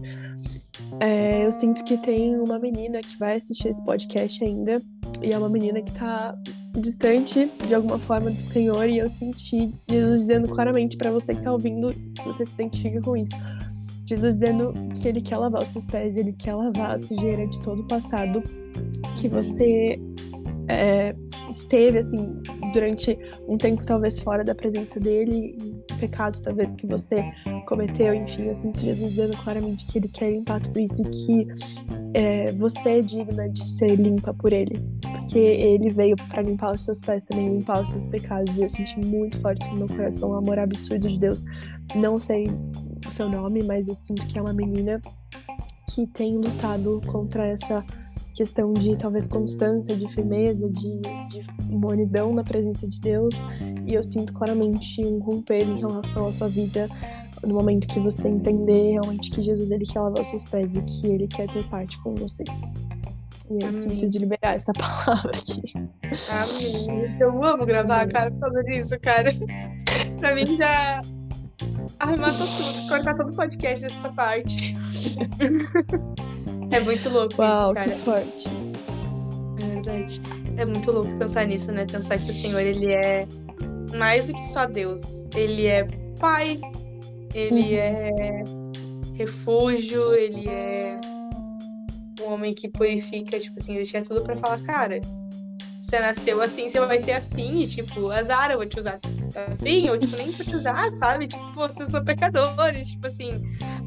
É, eu sinto que tem uma menina que vai assistir esse podcast ainda, e é uma menina que tá distante de alguma forma do Senhor, e eu senti Jesus dizendo claramente para você que tá ouvindo, se você se identifica com isso Jesus dizendo que ele quer lavar os seus pés, ele quer lavar a sujeira de todo o passado que você é, esteve, assim, durante um tempo talvez fora da presença dele, pecados talvez que você cometeu, enfim, eu sinto Jesus dizendo claramente que ele quer limpar tudo isso e que é, você é digna de ser limpa por ele, porque ele veio para limpar os seus pés também, limpar os seus pecados, e eu senti muito forte no meu coração um amor absurdo de Deus. Não sei o seu nome, mas eu sinto que é uma menina que tem lutado contra essa questão de talvez constância, de firmeza, de, de na presença de Deus. E eu sinto claramente um romper em relação à sua vida no momento que você entender realmente que Jesus ele quer lavar os seus pés e que ele quer ter parte com você. E eu sinto de liberar essa palavra aqui. Amém. Eu amo gravar, cara, causa disso, cara. pra mim já arrematou tudo, cortar todo o podcast dessa parte. é muito louco. Uau, isso, que forte. É verdade. É muito louco pensar nisso, né? Pensar que o Senhor, ele é mais do que só Deus. Ele é pai, ele uhum. é refúgio, ele é um homem que purifica, tipo assim, ele tinha tudo pra falar, cara, você nasceu assim, você vai ser assim, e tipo, azar, eu vou te usar assim, ou tipo, nem vou te usar, sabe? Tipo, vocês são pecadores, tipo assim.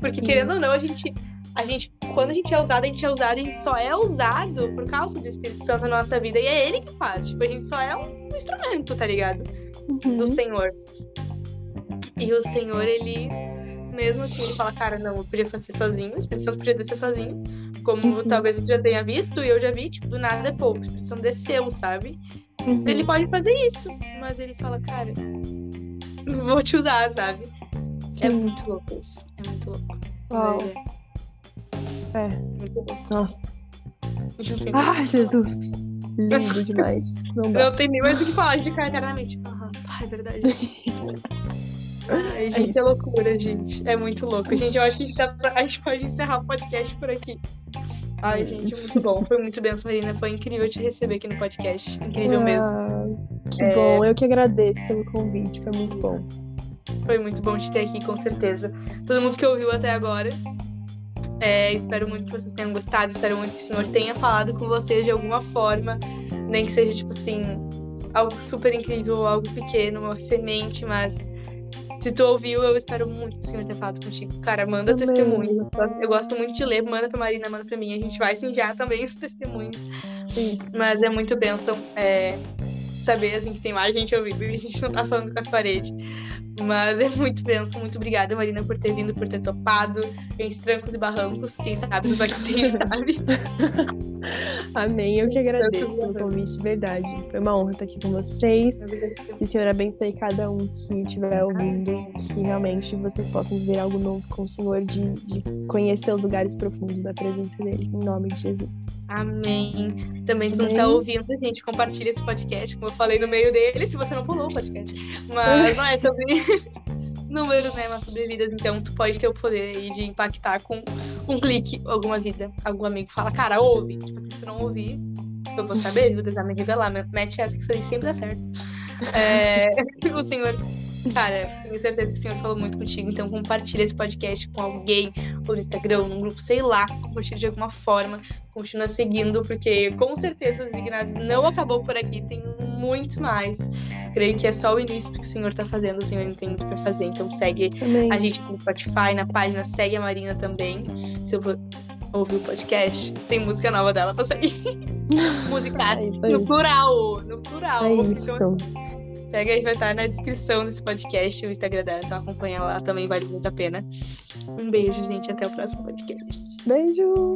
Porque Sim. querendo ou não, a gente. A gente, quando a gente é usado, a gente é usado, a gente só é usado por causa do Espírito Santo na nossa vida. E é ele que faz. Tipo, a gente só é um instrumento, tá ligado? Uhum. Do Senhor. E o Senhor, ele, mesmo assim, ele fala, cara, não, eu podia fazer sozinho, o Espírito Santo podia descer sozinho como uhum. talvez você já tenha visto, e eu já vi, tipo, do nada é pouco. O Espírito Santo desceu, sabe? Uhum. Ele pode fazer isso, mas ele fala, cara, vou te usar, sabe? É Sim. É muito louco isso. É muito louco. Uau. É. Muito louco. Nossa. Ai, Jesus. Lindo demais. Não, dá. não tem nem mais o que falar de ficar eternamente. Aham, é verdade. Ai, gente, é, é loucura, gente. É muito louco. Gente, eu acho que a gente, tá, a gente pode encerrar o podcast por aqui. Ai, é. gente, muito bom. Foi muito denso, Marina. Foi incrível te receber aqui no podcast. Incrível ah, mesmo. Que é... bom. Eu que agradeço pelo convite. Foi muito bom. Foi muito bom te ter aqui, com certeza. Todo mundo que ouviu até agora. É, espero muito que vocês tenham gostado. Espero muito que o Senhor tenha falado com vocês de alguma forma. Nem que seja, tipo assim, algo super incrível, algo pequeno, uma semente, mas se tu ouviu, eu espero muito que o Senhor tenha falado contigo. Cara, manda também. testemunho. Eu gosto muito de ler, manda pra Marina, manda pra mim. A gente vai enviar também os testemunhos. Isso. Mas é muito bênção é, saber assim, que tem mais gente ouvindo e a gente não tá falando com as paredes. Mas é muito benção. Muito obrigada, Marina, por ter vindo, por ter topado. Entre trancos e barrancos, quem sabe no backstage, sabe? Amém. Eu que agradeço pelo convite, de verdade. Foi uma honra estar aqui com vocês. Que o Senhor abençoe cada um que estiver ouvindo. Que realmente vocês possam viver algo novo com o Senhor, de, de conhecer os lugares profundos da presença dele. Em nome de Jesus. Amém. Também, se não está ouvindo, gente, compartilha esse podcast, como eu falei no meio dele, se você não pulou o podcast. Mas não é sobre números, né? Mas sobre vidas. Então, tu pode ter o poder aí de impactar com um clique alguma vida. Algum amigo fala, cara, ouve. Tipo, se tu não ouvir, eu vou saber, vou tentar me revelar. Mete essa que sempre dá certo. É, o senhor Cara, tenho certeza que o senhor falou muito contigo, então compartilha esse podcast com alguém, ou no Instagram, num grupo, sei lá, compartilha de alguma forma, continua seguindo, porque com certeza os Ignados não acabou por aqui, tem muito mais. Creio que é só o início que o senhor tá fazendo, o senhor ainda tem muito pra fazer, então segue Amém. a gente no Spotify, na página, segue a Marina também, se eu vou ouvir o podcast, tem música nova dela pra sair. música é no plural, no plural. É isso. Pega aí, vai estar na descrição desse podcast o Instagram dela, então acompanha lá, também vale muito a pena. Um beijo, gente, até o próximo podcast. Beijo!